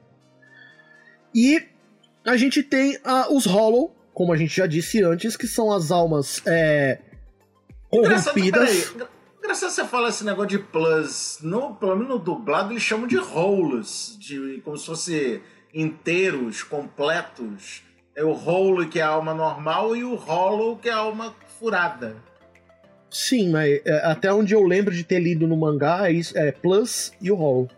Speaker 1: E a gente tem ah, os Hollow, como a gente já disse antes, que são as almas é, corrompidas.
Speaker 2: Engraçado você falar esse negócio de plus. No, pelo menos no dublado, eles chamam de rolos. De, como se fosse inteiros, completos. É o rolo que é a alma normal e o rolo que é a alma furada.
Speaker 1: Sim, mas é, até onde eu lembro de ter lido no mangá é, isso, é Plus e o Hollow.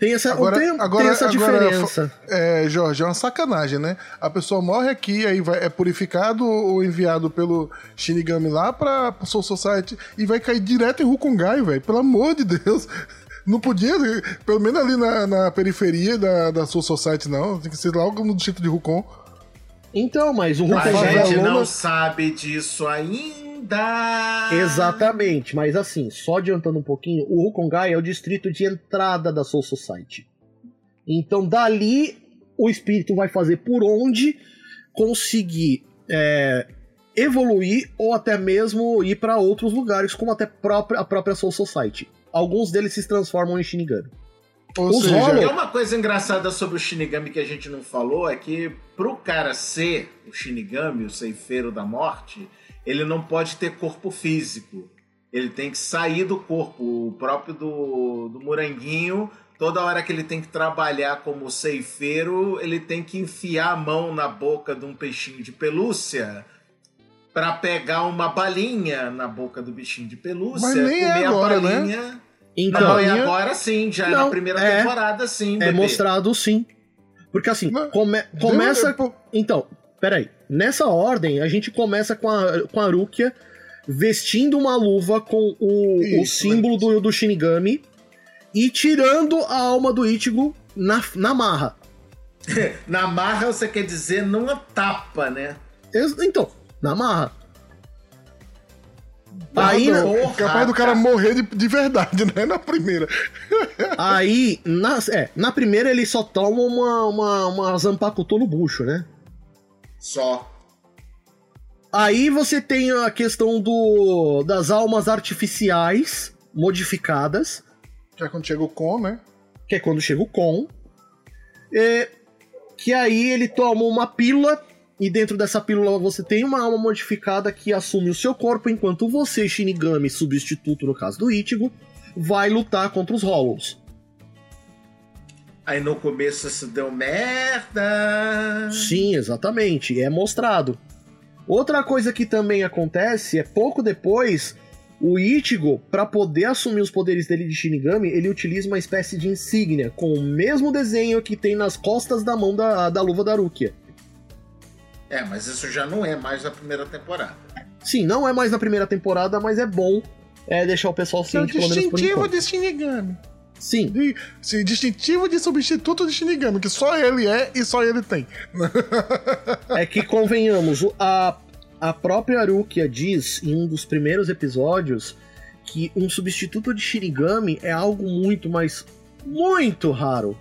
Speaker 1: Tem essa,
Speaker 3: Agora-
Speaker 1: tem,
Speaker 3: agora-
Speaker 1: tem essa
Speaker 3: agora,
Speaker 1: diferença.
Speaker 3: É, Jorge, é uma sacanagem, né? A pessoa morre aqui, aí vai, é purificado ou enviado pelo Shinigami lá pra Soul Society e vai cair direto em Rukungai, velho. Pelo amor de Deus. Não podia, pelo menos ali na, na periferia da, da Soul Society, não. Tem que ser logo no distrito de Rukon.
Speaker 1: Então, mas o
Speaker 2: A
Speaker 1: Hokongai
Speaker 2: gente não sabe disso ainda.
Speaker 1: Exatamente, mas assim, só adiantando um pouquinho, o Hukongai é o distrito de entrada da Soul Society. Então, dali, o espírito vai fazer por onde conseguir é, evoluir ou até mesmo ir para outros lugares, como até própria, a própria Soul Society. Alguns deles se transformam em Shinigami.
Speaker 3: Ou
Speaker 1: Os
Speaker 3: seja,
Speaker 1: Hollow-
Speaker 2: E uma coisa engraçada sobre o Shinigami que a gente não falou é que pro cara ser o Shinigami, o ceifeiro da morte, ele não pode ter corpo físico. Ele tem que sair do corpo. O próprio do, do Moranguinho, toda hora que ele tem que trabalhar como ceifeiro, ele tem que enfiar a mão na boca de um peixinho de pelúcia pra pegar uma balinha na boca do bichinho de pelúcia,
Speaker 3: Mas nem é
Speaker 2: comer
Speaker 3: agora,
Speaker 2: a
Speaker 3: né?
Speaker 2: balinha.
Speaker 1: Então,
Speaker 2: não, e
Speaker 3: balinha-
Speaker 2: agora sim, já é
Speaker 1: Não,
Speaker 2: na primeira
Speaker 1: é-
Speaker 2: temporada, sim.
Speaker 1: é
Speaker 2: bebê.
Speaker 1: mostrado sim. Porque assim, come- começa. Então, peraí. Nessa ordem, a gente começa com a, com a Rukia vestindo uma luva com o, o
Speaker 3: Isso,
Speaker 1: símbolo
Speaker 3: né?
Speaker 1: do, do Shinigami e tirando a alma do Ichigo na, na marra. *laughs*
Speaker 2: Na marra você quer dizer numa tapa, né?
Speaker 1: Então, na marra. Aí,
Speaker 3: não,
Speaker 2: porra,
Speaker 3: capaz do cara morrer de, de verdade, *laughs* né? Na primeira. *laughs*
Speaker 1: aí na, é, na primeira ele só toma uma, uma, uma Zanpakuto no bucho, né?
Speaker 2: Só.
Speaker 1: Aí você tem a questão do, das almas artificiais modificadas,
Speaker 3: Já quando chega o Con, né?
Speaker 1: que é quando chega o Kon. É, que aí ele toma uma pílula, e dentro dessa pílula você tem uma alma modificada que assume o seu corpo, enquanto você, Shinigami, substituto no caso do Ichigo, vai lutar contra os Hollows.
Speaker 2: Aí no começo isso deu merda.
Speaker 1: Sim, exatamente, é mostrado. Outra coisa que também acontece é pouco depois, o Ichigo, para poder assumir os poderes dele de Shinigami, ele utiliza uma espécie de insígnia com o mesmo desenho que tem nas costas da mão da, da luva da Rukia.
Speaker 2: É, mas isso já não é mais da primeira temporada.
Speaker 1: Sim, não é mais na primeira temporada, mas é bom é, deixar o pessoal
Speaker 3: É o
Speaker 1: ciente, pelo menos por
Speaker 3: distintivo
Speaker 1: enquanto.
Speaker 3: de Shinigami.
Speaker 1: Sim,
Speaker 3: De, sim, distintivo de substituto de Shinigami, que só ele é e só ele tem. *laughs*
Speaker 1: é que convenhamos, a, a própria Rukia diz em um dos primeiros episódios que um substituto de Shinigami é algo muito, mas muito raro.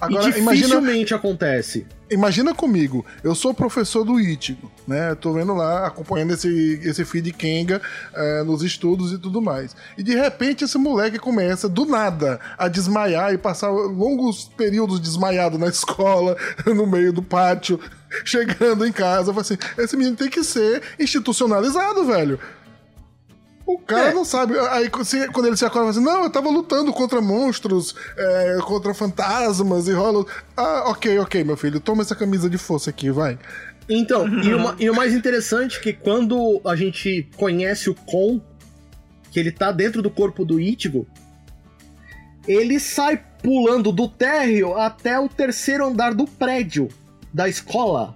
Speaker 3: Agora,
Speaker 1: e
Speaker 3: imagina,
Speaker 1: dificilmente acontece.
Speaker 3: Imagina comigo, eu sou professor do Ichigo, né? Tô vendo lá, acompanhando esse, esse feed Kenga eh, nos estudos e tudo mais. E de repente esse moleque começa, do nada, a desmaiar e passar longos períodos desmaiado na *laughs* escola, no meio do pátio, *laughs* chegando em casa. Eu assim, esse menino tem que ser institucionalizado, velho. O cara
Speaker 1: É.
Speaker 3: não sabe. Aí se- quando ele se acorda, assim: Não, eu tava lutando contra monstros, é, contra fantasmas e rola. Ah, ok, ok, meu filho, toma essa camisa de força aqui, vai.
Speaker 1: Então, *laughs* e, e o mais interessante é que quando a gente conhece o Kon, que ele tá dentro do corpo do Ichigo, ele sai pulando do térreo até o terceiro andar do prédio da escola.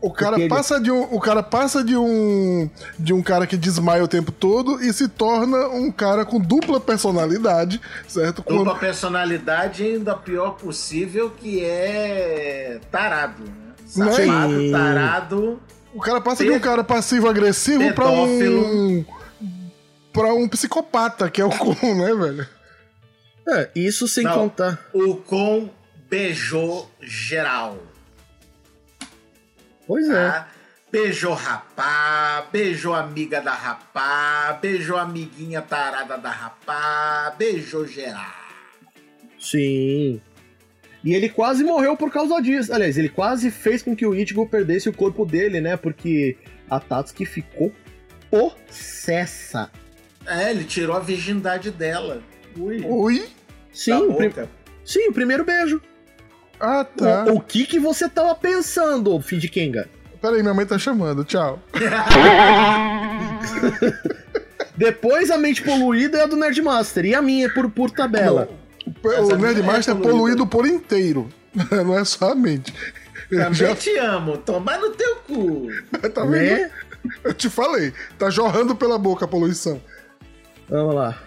Speaker 3: O cara
Speaker 1: ele-
Speaker 3: passa de um, o cara passa de um de um cara que desmaia o tempo todo e se torna um cara com dupla personalidade, certo?
Speaker 2: Dupla
Speaker 3: Quando-
Speaker 2: personalidade ainda pior possível, que é tarado. Né?
Speaker 3: Né?
Speaker 2: Safado,
Speaker 1: Sim.
Speaker 2: tarado.
Speaker 3: o cara passa de um cara passivo agressivo pra um para um psicopata, que é o *laughs* Kun, né, velho?
Speaker 1: É, isso sem
Speaker 2: Não.
Speaker 1: contar.
Speaker 2: O com beijou geral.
Speaker 1: Pois é.
Speaker 2: Tá? Beijou rapá, beijou amiga da rapá, beijou amiguinha tarada da rapá, beijou geral.
Speaker 1: Sim. E ele quase morreu por causa disso. Aliás, ele quase fez com que o Ichigo perdesse o corpo dele, né? Porque a Tatsuki ficou possessa.
Speaker 2: É, ele tirou a virgindade dela. Ui.
Speaker 3: Oi?
Speaker 1: Sim, o pri-
Speaker 2: boca.
Speaker 1: sim, o primeiro beijo.
Speaker 3: Ah, tá.
Speaker 1: O, o que que você tava pensando, Fid Kenga?
Speaker 3: Peraí, minha mãe tá chamando. Tchau. *laughs*
Speaker 1: Depois a mente poluída é a do Nerdmaster. E a minha é por, por tabela.
Speaker 3: O
Speaker 2: Essa
Speaker 3: Nerdmaster é
Speaker 2: é
Speaker 3: poluído por inteiro. *laughs* Não é só a mente.
Speaker 2: Também
Speaker 3: Já,
Speaker 2: te amo, tomar no teu cu. *laughs*
Speaker 3: tá vendo?
Speaker 1: né?
Speaker 3: Eu te falei. Tá jorrando pela boca a poluição.
Speaker 1: Vamos lá.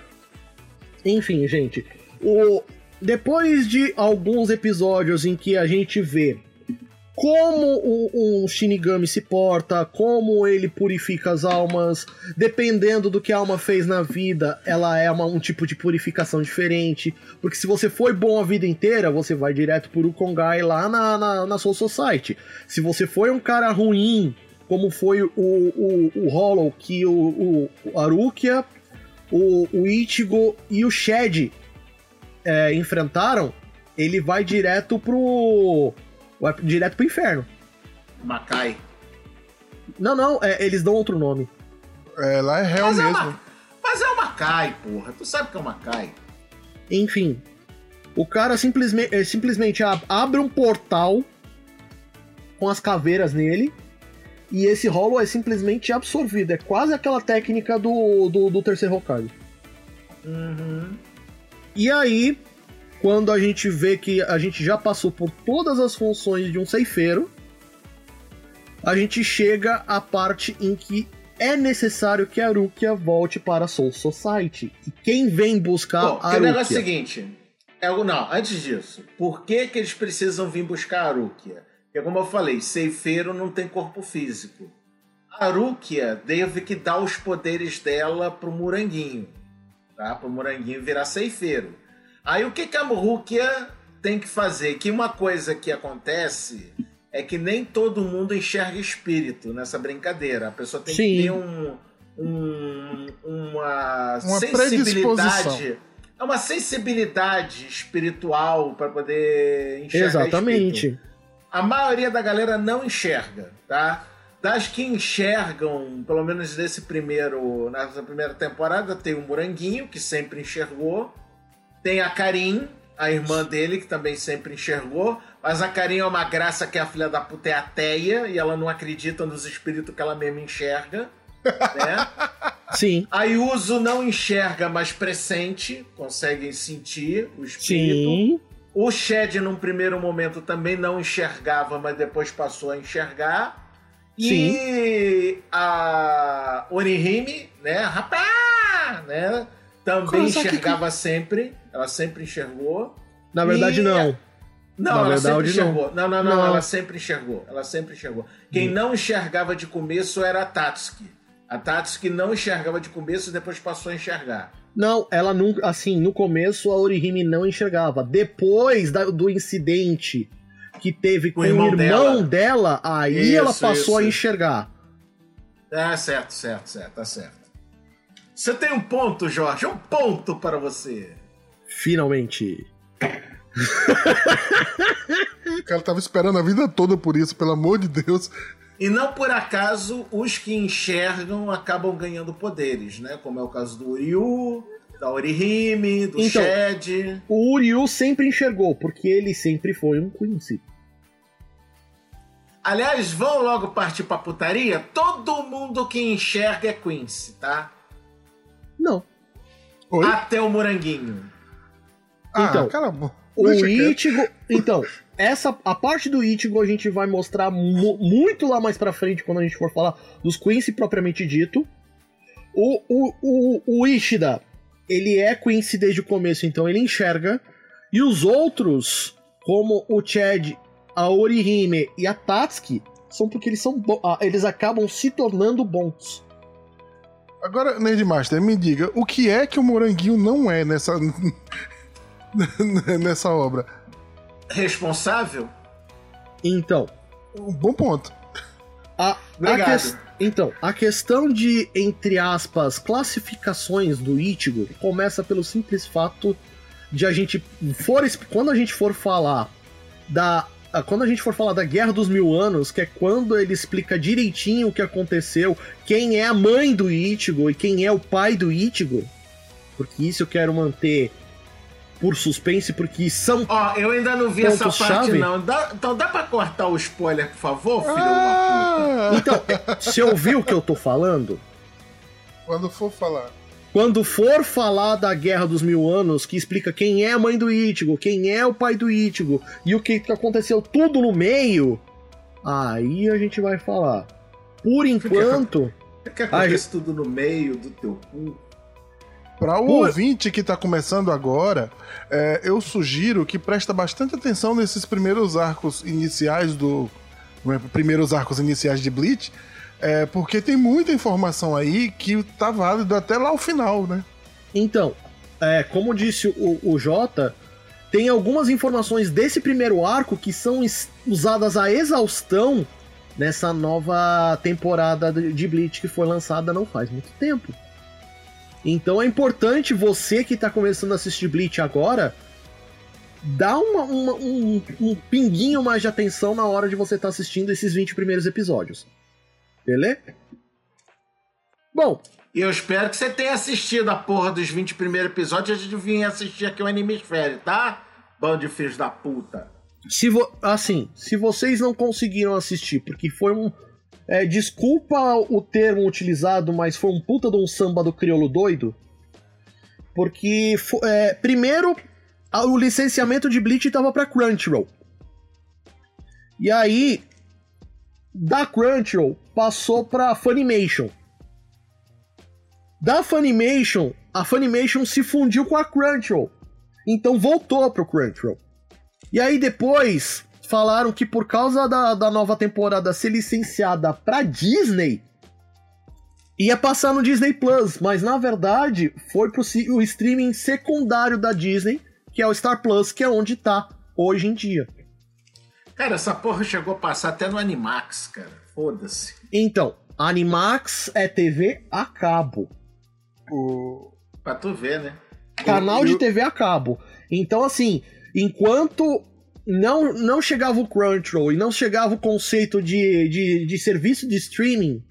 Speaker 1: Enfim, gente. O... Depois de alguns episódios em que a gente vê como o, Shinigami se porta, como ele purifica as almas, dependendo do que a alma fez na vida, ela é uma- um tipo de purificação diferente. Porque se você foi bom a vida inteira, você vai direto pro Kongai lá na, na, na Soul Society. Se você foi um cara ruim, como foi o, o, o Hollow, que o, o, o Arukia o, o Ichigo e o Shed é, enfrentaram, ele vai direto pro. Vai direto pro inferno.
Speaker 2: Macai.
Speaker 1: Não, não, é, eles dão outro nome.
Speaker 3: É, lá é real
Speaker 2: Mas é,
Speaker 3: mesmo.
Speaker 2: uma, mas é o Macai, porra. Tu sabe que é o Macai.
Speaker 1: Enfim. O cara simplesmente, é, simplesmente ab- abre um portal com as caveiras nele. E esse Hollow é simplesmente absorvido. É quase aquela técnica do, do, do terceiro Hokage.
Speaker 2: Uhum.
Speaker 1: E aí, quando a gente vê que a gente já passou por todas as funções de um ceifeiro, a gente chega à parte em que é necessário que a Rukia volte para a Soul Society. E quem vem buscar
Speaker 2: Bom,
Speaker 1: a
Speaker 2: porque o negócio é o seguinte. É, não, antes disso, por que, que eles precisam vir buscar a Arukia? Porque, como eu falei, ceifeiro não tem corpo físico. A Arukia teve que dar os poderes dela pro Muranguinho. Tá? Pro Muranguinho virar ceifeiro. Aí o que, que a Arukia tem que fazer? Que uma coisa que acontece é que nem todo mundo enxerga espírito nessa brincadeira. A pessoa tem
Speaker 1: Sim.
Speaker 2: que ter um, um- uma,
Speaker 3: Uma
Speaker 2: sensibilidade. É uma sensibilidade espiritual para poder enxergar espírito.
Speaker 1: Exatamente.
Speaker 2: A maioria da galera não enxerga, tá? Das que enxergam, pelo menos nesse primeiro, nessa primeira temporada, tem o Moranguinho, que sempre enxergou. Tem a Karin, a irmã dele, que também sempre enxergou. Mas a Karin é uma graça que a filha da puta é ateia e ela não acredita nos espíritos que ela mesma enxerga. Né? *laughs*
Speaker 1: Sim,
Speaker 2: A Yuzu não enxerga, mas pressente, consegue sentir o espírito.
Speaker 1: sim.
Speaker 2: O Shed, num primeiro momento, também não enxergava, mas depois passou a enxergar. E a Orihime, né? Rapá! Né? Também
Speaker 1: Kurosaki-
Speaker 2: enxergava sempre. Ela sempre enxergou.
Speaker 1: Na verdade,
Speaker 2: E-
Speaker 1: não.
Speaker 2: Não,
Speaker 1: Na
Speaker 2: ela
Speaker 1: verdade,
Speaker 2: sempre
Speaker 1: não.
Speaker 2: enxergou. Não, não, não,
Speaker 1: Não.
Speaker 2: Ela sempre enxergou. Ela sempre enxergou. Quem não enxergava de começo era a Tatsuki. A Tatsuki não enxergava de começo e depois passou a enxergar.
Speaker 1: Não, ela nunca. Assim, no começo a Orihime não enxergava. Depois da- do incidente que teve com o irmão,
Speaker 2: irmão
Speaker 1: dela, aí
Speaker 2: Isso,
Speaker 1: ela passou a
Speaker 2: isso.
Speaker 1: enxergar.
Speaker 2: Ah, certo, certo, certo, tá certo. Você tem um ponto, Jorge. Um ponto para você.
Speaker 1: Finalmente.
Speaker 3: O cara tava esperando a vida toda por isso, pelo amor de Deus.
Speaker 2: E não por acaso os que enxergam acabam ganhando poderes, né? Como é o caso do Ryu, da Orihime, do
Speaker 1: Então,
Speaker 2: Shed.
Speaker 1: O Uryu sempre enxergou, porque ele sempre foi um Quincy.
Speaker 2: Aliás, vão logo partir pra putaria? Todo mundo que enxerga é Quincy, tá?
Speaker 1: Não.
Speaker 3: Oi?
Speaker 2: Até o Moranguinho.
Speaker 3: Ah,
Speaker 1: então,
Speaker 3: cara.
Speaker 1: O. Ichigo. Então, essa a parte do Ichigo a gente vai mostrar mu- muito lá mais pra frente quando a gente for falar dos Quincy propriamente dito. O, o, o, o Ishida, ele é Quincy desde o começo, então ele enxerga. E os outros, como o Chad, a Orihime e a Tatsuki, são porque eles são bo- ah, eles acabam se tornando bons.
Speaker 3: Agora, Nerdmaster, me diga, o que é que o Moranguinho não é nessa. *laughs* nessa obra?
Speaker 2: Responsável?
Speaker 1: Então,
Speaker 3: Um bom ponto.
Speaker 1: A, a
Speaker 2: Obrigado.
Speaker 1: ques- Então, a questão de, entre aspas, classificações do Ichigo começa pelo simples fato de a gente for quando a gente for falar da quando a gente for falar da Guerra dos Mil Anos, que é quando ele explica direitinho o que aconteceu, quem é a mãe do Ichigo e quem é o pai do Ichigo, porque isso eu quero manter por suspense, porque são
Speaker 2: Ó, eu ainda não vi essa parte, não. Dá- então dá pra cortar o spoiler, por favor, filho
Speaker 3: Ah,
Speaker 1: Então, você ouviu o que eu tô falando?
Speaker 3: quando for falar.
Speaker 1: Quando for falar da Guerra dos Mil Anos, que explica quem é a mãe do Ichigo, quem é o pai do Ichigo e o que aconteceu tudo no meio, aí a gente vai falar. Por enquanto,
Speaker 2: Você quer que aconteça tudo no meio do teu cu?
Speaker 3: Para o
Speaker 1: Pô.
Speaker 3: ouvinte que tá começando agora, é, eu sugiro que presta bastante atenção nesses primeiros arcos iniciais do. não é, primeiros arcos iniciais de Bleach, é, porque tem muita informação aí que tá válido até lá o final, né?
Speaker 1: então, é, como disse o, o Jota, tem algumas informações desse primeiro arco que são usadas a exaustão nessa nova temporada de Bleach que foi lançada não faz muito tempo. Então é importante você que tá começando a assistir Bleach agora dar uma- uma- um, um pinguinho mais de atenção na hora de você estar assistindo esses 20 primeiros episódios. Beleza? Bom,
Speaker 2: E eu espero que você tenha assistido a porra dos 20 primeiros episódios antes de vir assistir aqui o Animesfere, tá? Bando de filhos da puta.
Speaker 1: se vo assim, se vocês não conseguiram assistir, porque foi um. é, desculpa o termo utilizado, mas foi um puta de um samba do crioulo doido. Porque, é, primeiro, a- o licenciamento de Bleach tava pra Crunchyroll. E aí, da Crunchyroll, passou pra Funimation. Da Funimation, a Funimation se fundiu com a Crunchyroll. Então voltou pro Crunchyroll. E aí depois falaram que por causa da, da nova temporada ser licenciada pra Disney, ia passar no Disney Plus, mas na verdade foi pro o streaming secundário da Disney, que é o Star Plus, que é onde tá hoje em dia.
Speaker 2: Cara, essa porra chegou a passar até no Animax, cara. Foda-se.
Speaker 1: Então, Animax é TV a cabo.
Speaker 3: O...
Speaker 2: Pra tu ver, né?
Speaker 1: Canal de TV a cabo. Então, assim, enquanto não, não chegava o Crunchyroll e não chegava o conceito de, de, de serviço de streaming,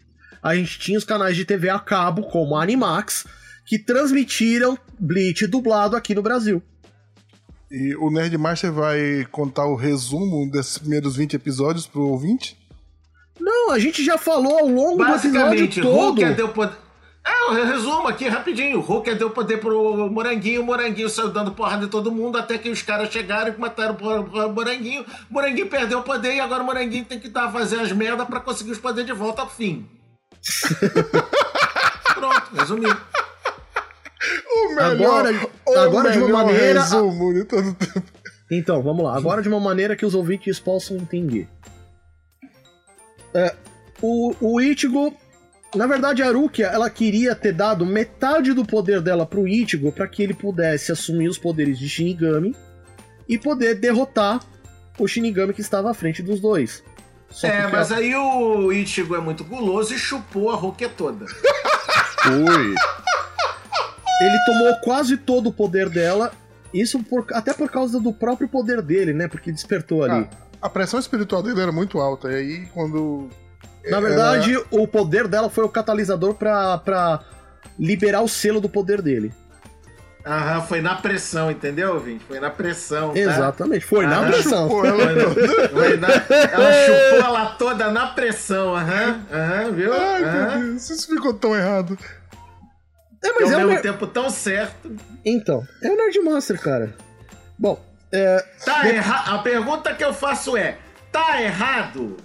Speaker 1: a gente tinha os canais de TV a cabo, como a Animax, que transmitiram Bleach dublado aqui no Brasil.
Speaker 3: E o Nerdmaster vai contar o resumo desses primeiros 20 episódios pro ouvinte?
Speaker 1: Não, a gente já falou ao longo do
Speaker 2: Basicamente,
Speaker 1: episódio todo.
Speaker 2: Hulk deu poder. É, eu resumo aqui rapidinho. Hulk deu poder pro Moranguinho, o Moranguinho saiu dando porrada em todo mundo até que os caras chegaram e mataram o Moranguinho. O Moranguinho perdeu o poder e agora o Moranguinho tem que tá, fazer as merdas pra conseguir os poderes de volta ao fim. *laughs* Pronto, resumiu.
Speaker 3: O
Speaker 1: Agora-
Speaker 3: o
Speaker 1: agora de uma
Speaker 3: melhor
Speaker 1: maneira-
Speaker 3: resumo de todo tempo.
Speaker 1: Então, vamos lá. Agora de uma maneira que os ouvintes possam entender. É, o, o Ichigo... Na verdade, a Rukia, ela queria ter dado metade do poder dela pro Ichigo para que ele pudesse assumir os poderes de Shinigami e poder derrotar o Shinigami que estava à frente dos dois. Só
Speaker 2: É, mas aí o Ichigo é muito guloso e chupou a Hulk toda. *laughs*
Speaker 1: Foi. Ele tomou quase todo o poder dela, isso por- até por causa do próprio poder dele, né? Porque despertou ali.
Speaker 3: Ah, a pressão espiritual dele era muito alta. E aí, quando.
Speaker 1: Na verdade, o poder dela foi o catalisador pra, pra liberar o selo do poder dele.
Speaker 2: Aham, foi na pressão, entendeu, Vinte? Foi na pressão. tá?
Speaker 1: Exatamente, foi na pressão.
Speaker 3: Pô, ela...
Speaker 2: Foi na- Ela chupou ela toda na pressão, aham, aham, viu?
Speaker 3: Ai,
Speaker 2: Aham.
Speaker 3: meu Deus, isso ficou tão errado.
Speaker 1: É,
Speaker 2: E
Speaker 1: mas
Speaker 2: ao
Speaker 1: é o
Speaker 2: mesmo
Speaker 1: Ner-
Speaker 2: tempo tão certo.
Speaker 1: Então, é o Nerdmaster, cara. Bom,
Speaker 2: Tá errado. A pergunta que eu faço é: tá errado?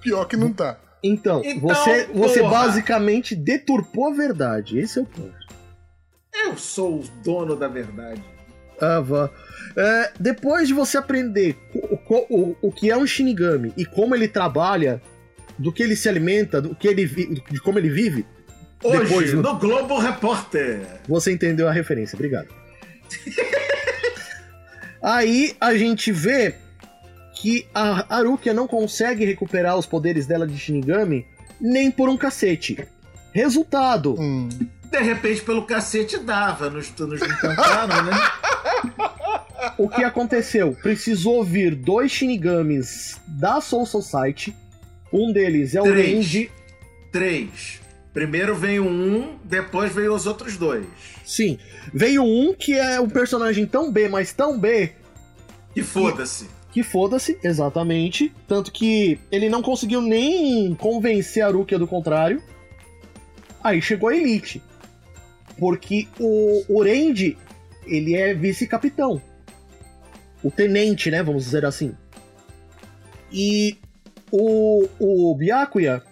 Speaker 3: Pior que não tá.
Speaker 1: Então,
Speaker 2: Então,
Speaker 1: você, você basicamente deturpou a verdade. Esse é o ponto.
Speaker 2: Eu sou o dono da verdade.
Speaker 1: Ah, vá. É, depois de você aprender o, o- o, o que é um Shinigami e como ele trabalha, do que ele se alimenta, do que ele de como ele vive,
Speaker 2: Hoje,
Speaker 1: Depois no-
Speaker 2: no Globo Repórter.
Speaker 1: você entendeu a referência. Obrigado. *laughs* Aí a gente vê que a Harukia não consegue recuperar os poderes dela de Shinigami nem por um cacete. Resultado,
Speaker 3: Hum.
Speaker 2: De repente, pelo cacete dava. Nos, nos tentaram, né? *laughs*
Speaker 1: o que aconteceu? Precisou vir dois Shinigamis da Soul Society. Um deles é o
Speaker 2: Três. Três. Primeiro veio um, depois veio os outros dois.
Speaker 1: Sim, veio um que é um personagem tão B, mas tão B,
Speaker 2: E foda-se.
Speaker 1: que foda-se, exatamente. Tanto que ele não conseguiu nem convencer a Rukia do contrário. Aí chegou a Elite. Porque o, o Randy, ele é vice-capitão. O tenente, né? Vamos dizer assim. E o, o Byakuya,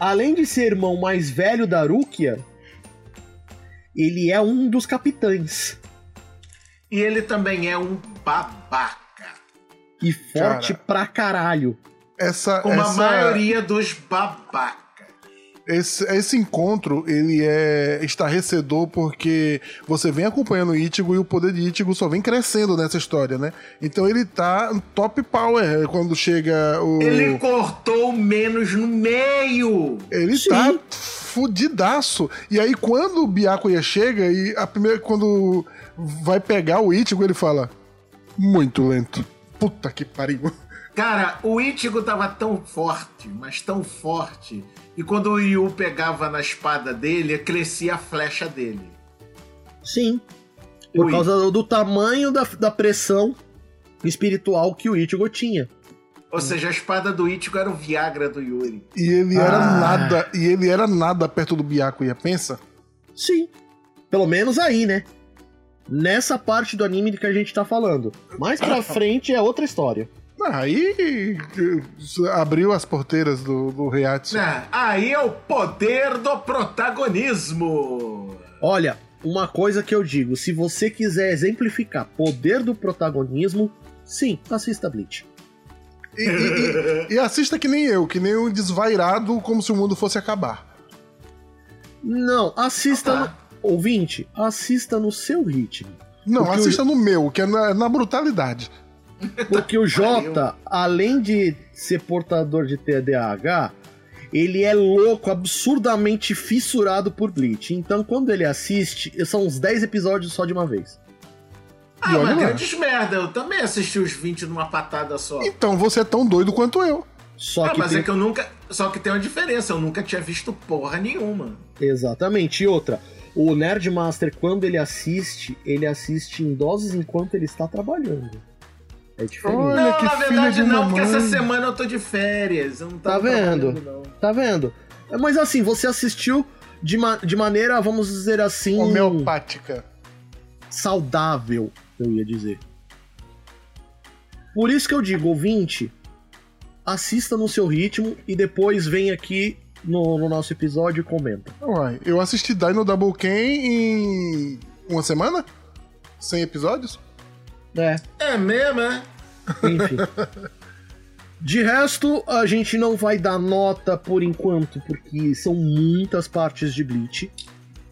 Speaker 1: além de ser irmão mais velho da Rukia, ele é um dos capitães.
Speaker 2: E ele também é um babaca.
Speaker 1: E forte
Speaker 3: Cara.
Speaker 1: pra caralho.
Speaker 3: Essa,
Speaker 2: Como a
Speaker 3: essa-
Speaker 2: maioria dos babacas.
Speaker 3: Esse, esse encontro, ele é estarrecedor porque você vem acompanhando o Ichigo e o poder de Ichigo só vem crescendo nessa história, né? Então ele tá top power quando chega o...
Speaker 2: Ele cortou menos no meio.
Speaker 3: Ele
Speaker 1: Sim.
Speaker 3: tá fudidaço. E aí, quando o Byakuya chega e a primeira. Quando vai pegar o Ichigo, ele fala: Muito lento. Puta que pariu.
Speaker 2: Cara, o Ichigo tava tão forte, mas tão forte. E quando o Ryu pegava na espada dele, crescia a flecha dele.
Speaker 1: Sim. Por
Speaker 2: Ui.
Speaker 1: causa do, do tamanho da, da pressão espiritual que o Ichigo tinha.
Speaker 2: Ou seja, a espada do Ichigo era o Viagra do Yuri.
Speaker 3: E ele era
Speaker 1: Ah.
Speaker 3: nada. E ele era nada perto do Byakuya, pensa?
Speaker 1: Sim. Pelo menos aí, né? Nessa parte do anime que a gente tá falando. Mais pra *coughs* frente é outra história.
Speaker 3: Aí eh, abriu as porteiras do, do.
Speaker 2: Ah, aí é o poder do protagonismo.
Speaker 1: Olha, uma coisa que eu digo: se você quiser exemplificar poder do protagonismo, sim, assista Bleach.
Speaker 3: E, e- e- e assista que nem eu, que nem um desvairado como se o mundo fosse acabar.
Speaker 1: Não, assista.
Speaker 2: Ah, tá.
Speaker 1: no- Ouvinte, assista no seu ritmo.
Speaker 3: Não, assista no meu, que é na, na brutalidade.
Speaker 1: Porque o Jota, além de ser portador de TDAH, ele é louco, absurdamente fissurado por Bleach. Então, quando ele assiste, são uns 10 episódios só de uma vez.
Speaker 2: Ah, mas grandes merda. Eu também assisti os 20 numa patada só.
Speaker 3: Então você é tão doido quanto eu.
Speaker 1: Só
Speaker 2: Ah,
Speaker 1: que
Speaker 2: mas
Speaker 1: tem...
Speaker 2: é que eu nunca. Só que tem uma diferença, eu nunca tinha visto porra nenhuma.
Speaker 1: Exatamente. E outra, o Nerdmaster, quando ele assiste, ele assiste em doses enquanto ele está trabalhando. É diferente.
Speaker 3: Olha
Speaker 2: não,
Speaker 3: que
Speaker 2: na
Speaker 3: filho
Speaker 2: verdade
Speaker 3: de
Speaker 2: não, porque
Speaker 3: mamãe.
Speaker 2: essa semana eu tô de férias. Eu não
Speaker 1: Tá
Speaker 2: tava
Speaker 1: vendo?
Speaker 2: não.
Speaker 1: Tá vendo? Mas assim, você assistiu de, ma- de maneira, vamos dizer assim,
Speaker 3: Homeopática.
Speaker 1: saudável, eu ia dizer. Por isso que eu digo, ouvinte, assista no seu ritmo e depois vem aqui no, no nosso episódio e comenta.
Speaker 3: Uai, eu assisti Dino Double Ken em uma semana? 100 episódios?
Speaker 1: É,
Speaker 2: É mesmo, é?
Speaker 1: Enfim. De resto, a gente não vai dar nota por enquanto, porque são muitas partes de Bleach.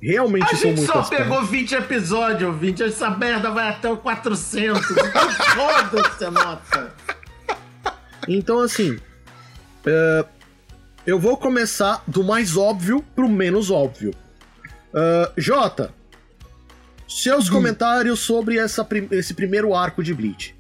Speaker 1: Realmente
Speaker 2: A
Speaker 1: são
Speaker 2: gente
Speaker 1: muitas
Speaker 2: só
Speaker 1: partes.
Speaker 2: pegou 20 episódios, 20. Essa merda vai até o 400. Então *laughs* foda-se a nota.
Speaker 1: Então, assim, é, eu vou começar do mais óbvio pro menos óbvio. É, Jota, seus comentários sobre essa esse primeiro arco de Bleach.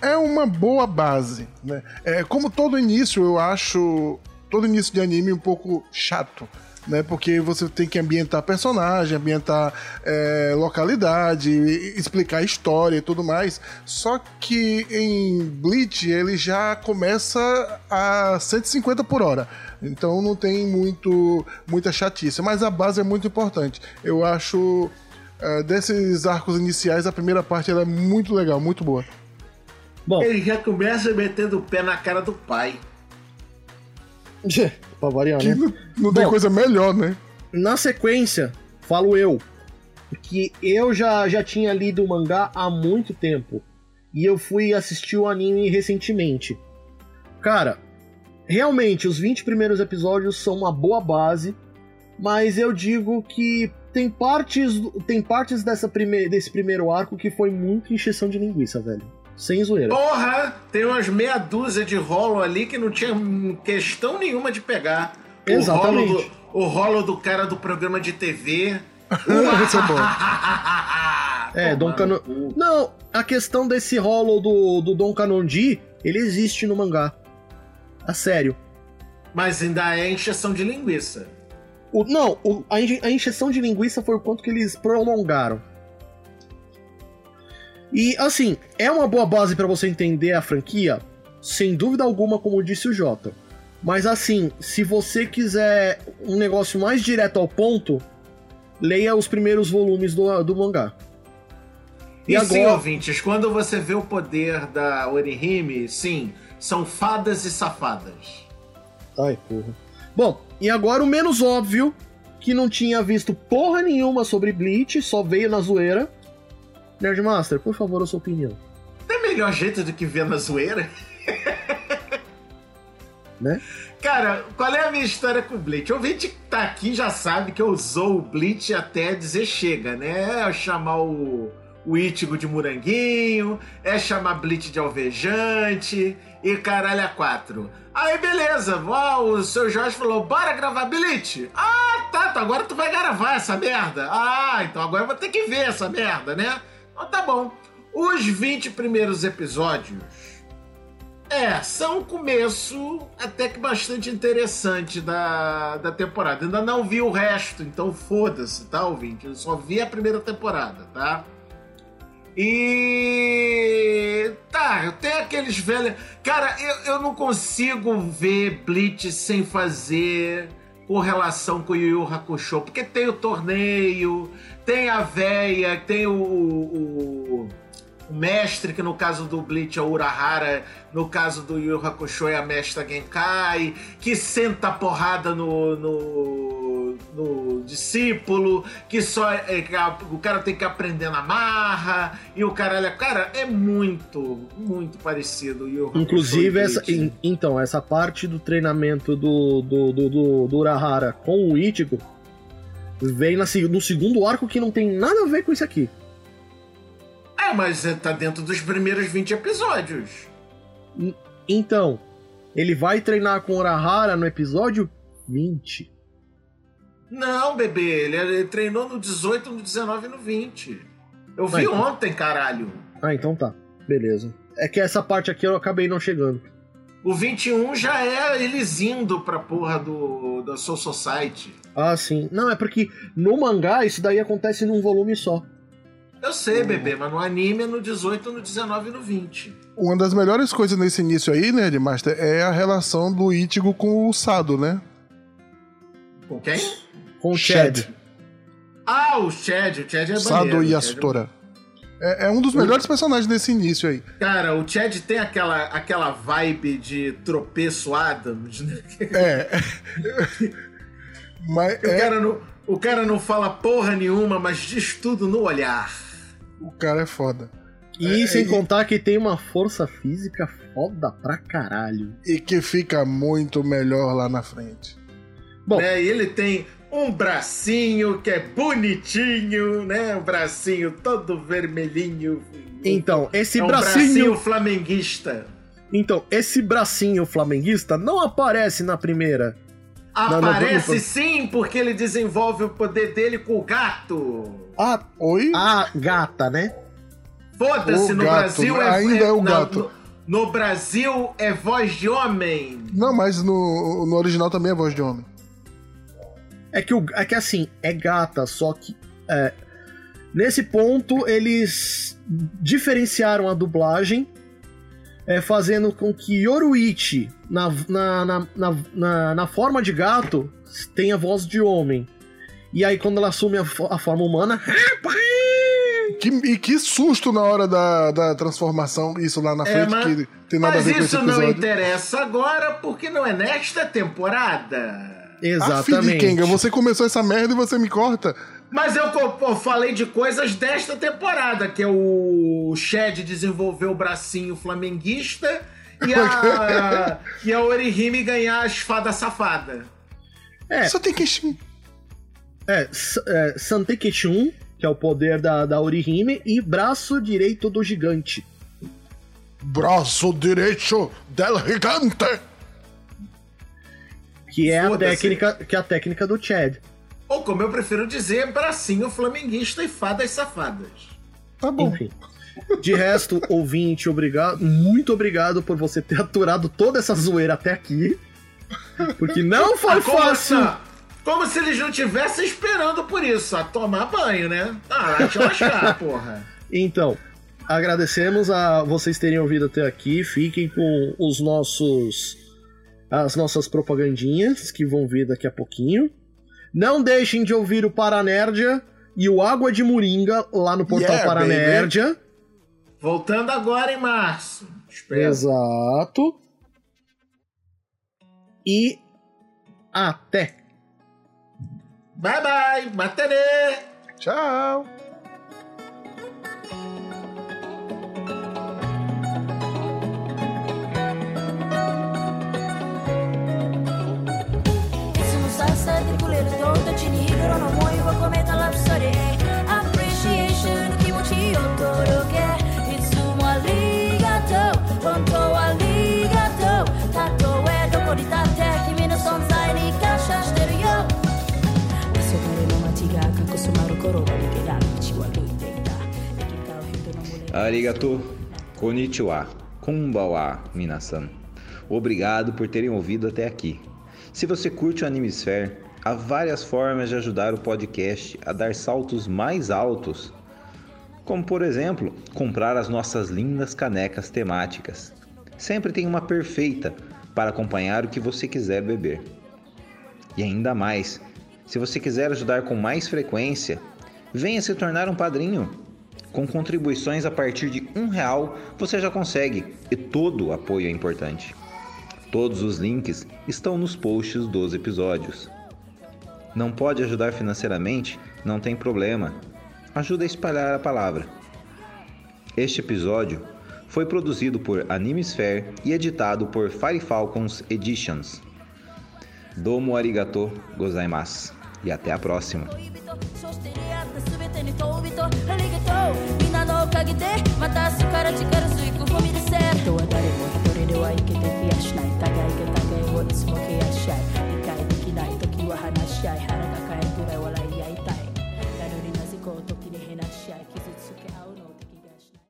Speaker 3: É uma boa base, né? É, como todo início, eu acho todo início de anime um pouco chato, né? Porque você tem que ambientar personagem, ambientar é, localidade, explicar história e tudo mais. Só que em Bleach ele já começa a 150 por hora. Então não tem muito muita chatice, mas a base é muito importante. Eu acho é, desses arcos iniciais a primeira parte ela é muito legal, muito boa.
Speaker 1: Bom,
Speaker 2: Ele já começa metendo o pé na cara do pai.
Speaker 1: pra variar,
Speaker 3: Que
Speaker 1: né?
Speaker 3: não, não tem
Speaker 1: Bom.
Speaker 3: coisa melhor, né?
Speaker 1: Na sequência, falo eu, que eu já, já tinha lido o mangá há muito tempo. E eu fui assistir o anime recentemente. Cara, realmente, os 20 primeiros episódios são uma boa base, mas eu digo que tem partes, tem partes dessa prime desse primeiro arco que foi muito encheção de linguiça, velho. Sem zoeira.
Speaker 2: Porra, tem umas meia dúzia de rolo ali que não tinha questão nenhuma de pegar. O
Speaker 1: Exatamente.
Speaker 2: rolo do, o rolo do cara do programa de TV. *laughs*
Speaker 3: Esse é bom. *laughs*
Speaker 1: É, Dom Cano... Não, a questão desse rolo do, do Don Kanonji, ele existe no mangá. A sério.
Speaker 2: Mas ainda é encheção de linguiça.
Speaker 1: O- não, o- a, enche- a encheção de linguiça foi o quanto que eles prolongaram. E, assim, é uma boa base pra você entender a franquia? Sem dúvida alguma, como disse o Jota. Mas, assim, se você quiser um negócio mais direto ao ponto, leia os primeiros volumes do, do mangá.
Speaker 2: E,
Speaker 1: E
Speaker 2: sim,
Speaker 1: agora-
Speaker 2: ouvintes, quando você vê o poder da Orihime, sim, são fadas e safadas.
Speaker 1: Ai, porra. Bom, e agora o menos óbvio, que não tinha visto porra nenhuma sobre Bleach, só veio na zoeira. Nerdmaster, por favor, a sua opinião.
Speaker 2: Tem melhor jeito do que ver na zoeira? *laughs*
Speaker 1: Né?
Speaker 2: Cara, qual é a minha história com o Bleach? O ouvinte que tá aqui já sabe que eu usou o Bleach até dizer chega, né? É chamar o, o Ichigo de moranguinho, é chamar Bleach de alvejante e caralho a quatro. Aí beleza, ó, o seu Jorge falou, bora gravar Bleach? Ah, tá, tá, agora tu vai gravar essa merda. Ah, então agora eu vou ter que ver essa merda, né? Então tá bom. Os 20 primeiros episódios é, são um começo até que bastante interessante da, da temporada. Ainda não vi o resto, então foda-se, tá, ouvinte? Eu só vi a primeira temporada, tá? E. Tá, tem aqueles velhos. Cara, eu, eu não consigo ver Bleach sem fazer correlação com o Yu Yu Hakusho, porque tem o torneio, tem a véia, tem o- o, o mestre, que no caso do Bleach é o Urahara, no caso do Yu Hakusho é a mestra Genkai, que senta a porrada no, no, no discípulo, que só é, que a- o cara tem que aprender na marra, e o caralho, cara, é muito, muito parecido o Yu Hakusho
Speaker 1: Inclusive, essa, em- então, essa parte do treinamento do, do, do, do, do Urahara com o Ichigo vem na no segundo arco que não tem nada a ver com isso aqui.
Speaker 2: É, mas é, tá dentro dos primeiros 20 episódios.
Speaker 1: Então, ele vai treinar com o Urahara no episódio 20.
Speaker 2: Não, bebê, ele, ele treinou no 18, no 19 e no 20. Eu vi
Speaker 1: Vai, então.
Speaker 2: ontem, caralho.
Speaker 1: Ah, então tá. Beleza. É que essa parte aqui eu acabei não chegando.
Speaker 2: O 21 já é eles indo pra porra do, da Soul Society.
Speaker 1: Ah, sim. Não, é porque no mangá isso daí acontece num volume só.
Speaker 2: Eu sei, bebê, mas no anime é no 18, no 19 e no 20.
Speaker 3: Uma das melhores coisas nesse início aí, né, de Master, é a relação do Ichigo com o Sado, né?
Speaker 2: Com quem?
Speaker 1: Com o Chad.
Speaker 2: Ah, o Chad. O Chad é
Speaker 3: Sado
Speaker 2: maneiro,
Speaker 3: e
Speaker 2: Chad é-
Speaker 3: Astora. É, é um dos melhores personagens desse início aí.
Speaker 2: Cara, o Chad tem aquela, aquela vibe de tropeço Adams, *laughs* né?
Speaker 3: É. *laughs* Mas
Speaker 2: O,
Speaker 3: é,
Speaker 2: cara não, o cara não fala porra nenhuma, mas diz tudo no olhar.
Speaker 3: o cara é foda.
Speaker 1: E
Speaker 3: É,
Speaker 1: sem contar que tem uma força física foda pra caralho.
Speaker 3: E que fica muito melhor lá na frente.
Speaker 1: Bom,
Speaker 2: né? E ele tem um bracinho que é bonitinho, né? Um bracinho todo vermelhinho.
Speaker 1: então, esse
Speaker 2: é um
Speaker 1: bracinho,
Speaker 2: bracinho flamenguista.
Speaker 1: Então, esse bracinho flamenguista não aparece na primeira. Não, não,
Speaker 2: Aparece sim, porque ele desenvolve o poder dele com o gato.
Speaker 1: A,
Speaker 3: Oi?
Speaker 1: a gata, né?
Speaker 2: Foda-se, no
Speaker 3: gato,
Speaker 2: Brasil é.
Speaker 3: ainda é o gato.
Speaker 2: No, no Brasil é voz de homem.
Speaker 3: Não, mas no, no original também é voz de homem.
Speaker 1: É que, o, é que assim, é gata, só que. é, nesse ponto, eles diferenciaram a dublagem, é, fazendo com que Yoruichi, na, na, na, na, na, na forma de gato, tenha voz de homem. E aí, quando ela assume a, a forma humana.
Speaker 3: que, e que susto na hora da, da transformação, isso lá na
Speaker 2: É,
Speaker 3: frente,
Speaker 2: mas-
Speaker 3: que tem nada a
Speaker 2: Mas
Speaker 3: ver com esse
Speaker 2: isso não
Speaker 3: episódio.
Speaker 2: interessa agora porque não é nesta temporada.
Speaker 1: Exatamente.
Speaker 3: Kenga, você começou essa merda e você me corta.
Speaker 2: Mas eu pô, falei de coisas desta temporada, que é o Shed desenvolver o bracinho flamenguista e a, *laughs* e a Orihime ganhar a esfada safada.
Speaker 1: É.
Speaker 3: Só tem que.
Speaker 1: É, é Santekechun, que é o poder da, da Orihime, e braço direito do gigante.
Speaker 3: Braço direito del gigante.
Speaker 1: Que é a técnica, que é a técnica do Chad.
Speaker 2: Ou como eu prefiro dizer, bracinho flamenguista e fadas safadas.
Speaker 3: Tá bom.
Speaker 1: Enfim. De resto, *laughs* ouvinte, obrigado. Muito obrigado por você ter aturado toda essa zoeira até aqui. Porque não foi
Speaker 2: como
Speaker 1: fácil.
Speaker 2: Como se eles não estivessem esperando por isso, a tomar banho, né? Ah, vai te lascar, porra.
Speaker 1: Então, agradecemos a vocês terem ouvido até aqui. Fiquem com os nossos as nossas propagandinhas que vão vir daqui a pouquinho. Não deixem de ouvir o Paranerdia e o Água de Moringa lá no portal
Speaker 3: Yeah,
Speaker 1: Paranerdia.
Speaker 2: Voltando agora em março. Espero.
Speaker 1: Exato. E até.
Speaker 2: Bye bye, materê!
Speaker 3: Tchau.
Speaker 5: Arigato, konnichiwa, kumbawa, minasan. Obrigado por terem ouvido até aqui. Se você curte o Animesphere, há várias formas de ajudar o podcast a dar saltos mais altos. Como, por exemplo, comprar as nossas lindas canecas temáticas. Sempre tem uma perfeita para acompanhar o que você quiser beber. E ainda mais, se você quiser ajudar com mais frequência, venha se tornar um padrinho. Com contribuições a partir de um real, você já consegue e todo o apoio é importante. Todos os links estão nos posts dos episódios não pode ajudar financeiramente, não tem problema. Ajuda a espalhar a palavra. Este episódio foi produzido por Animesphere e editado por Fire Falcons Editions. Domo arigato gozaimasu e até a próxima.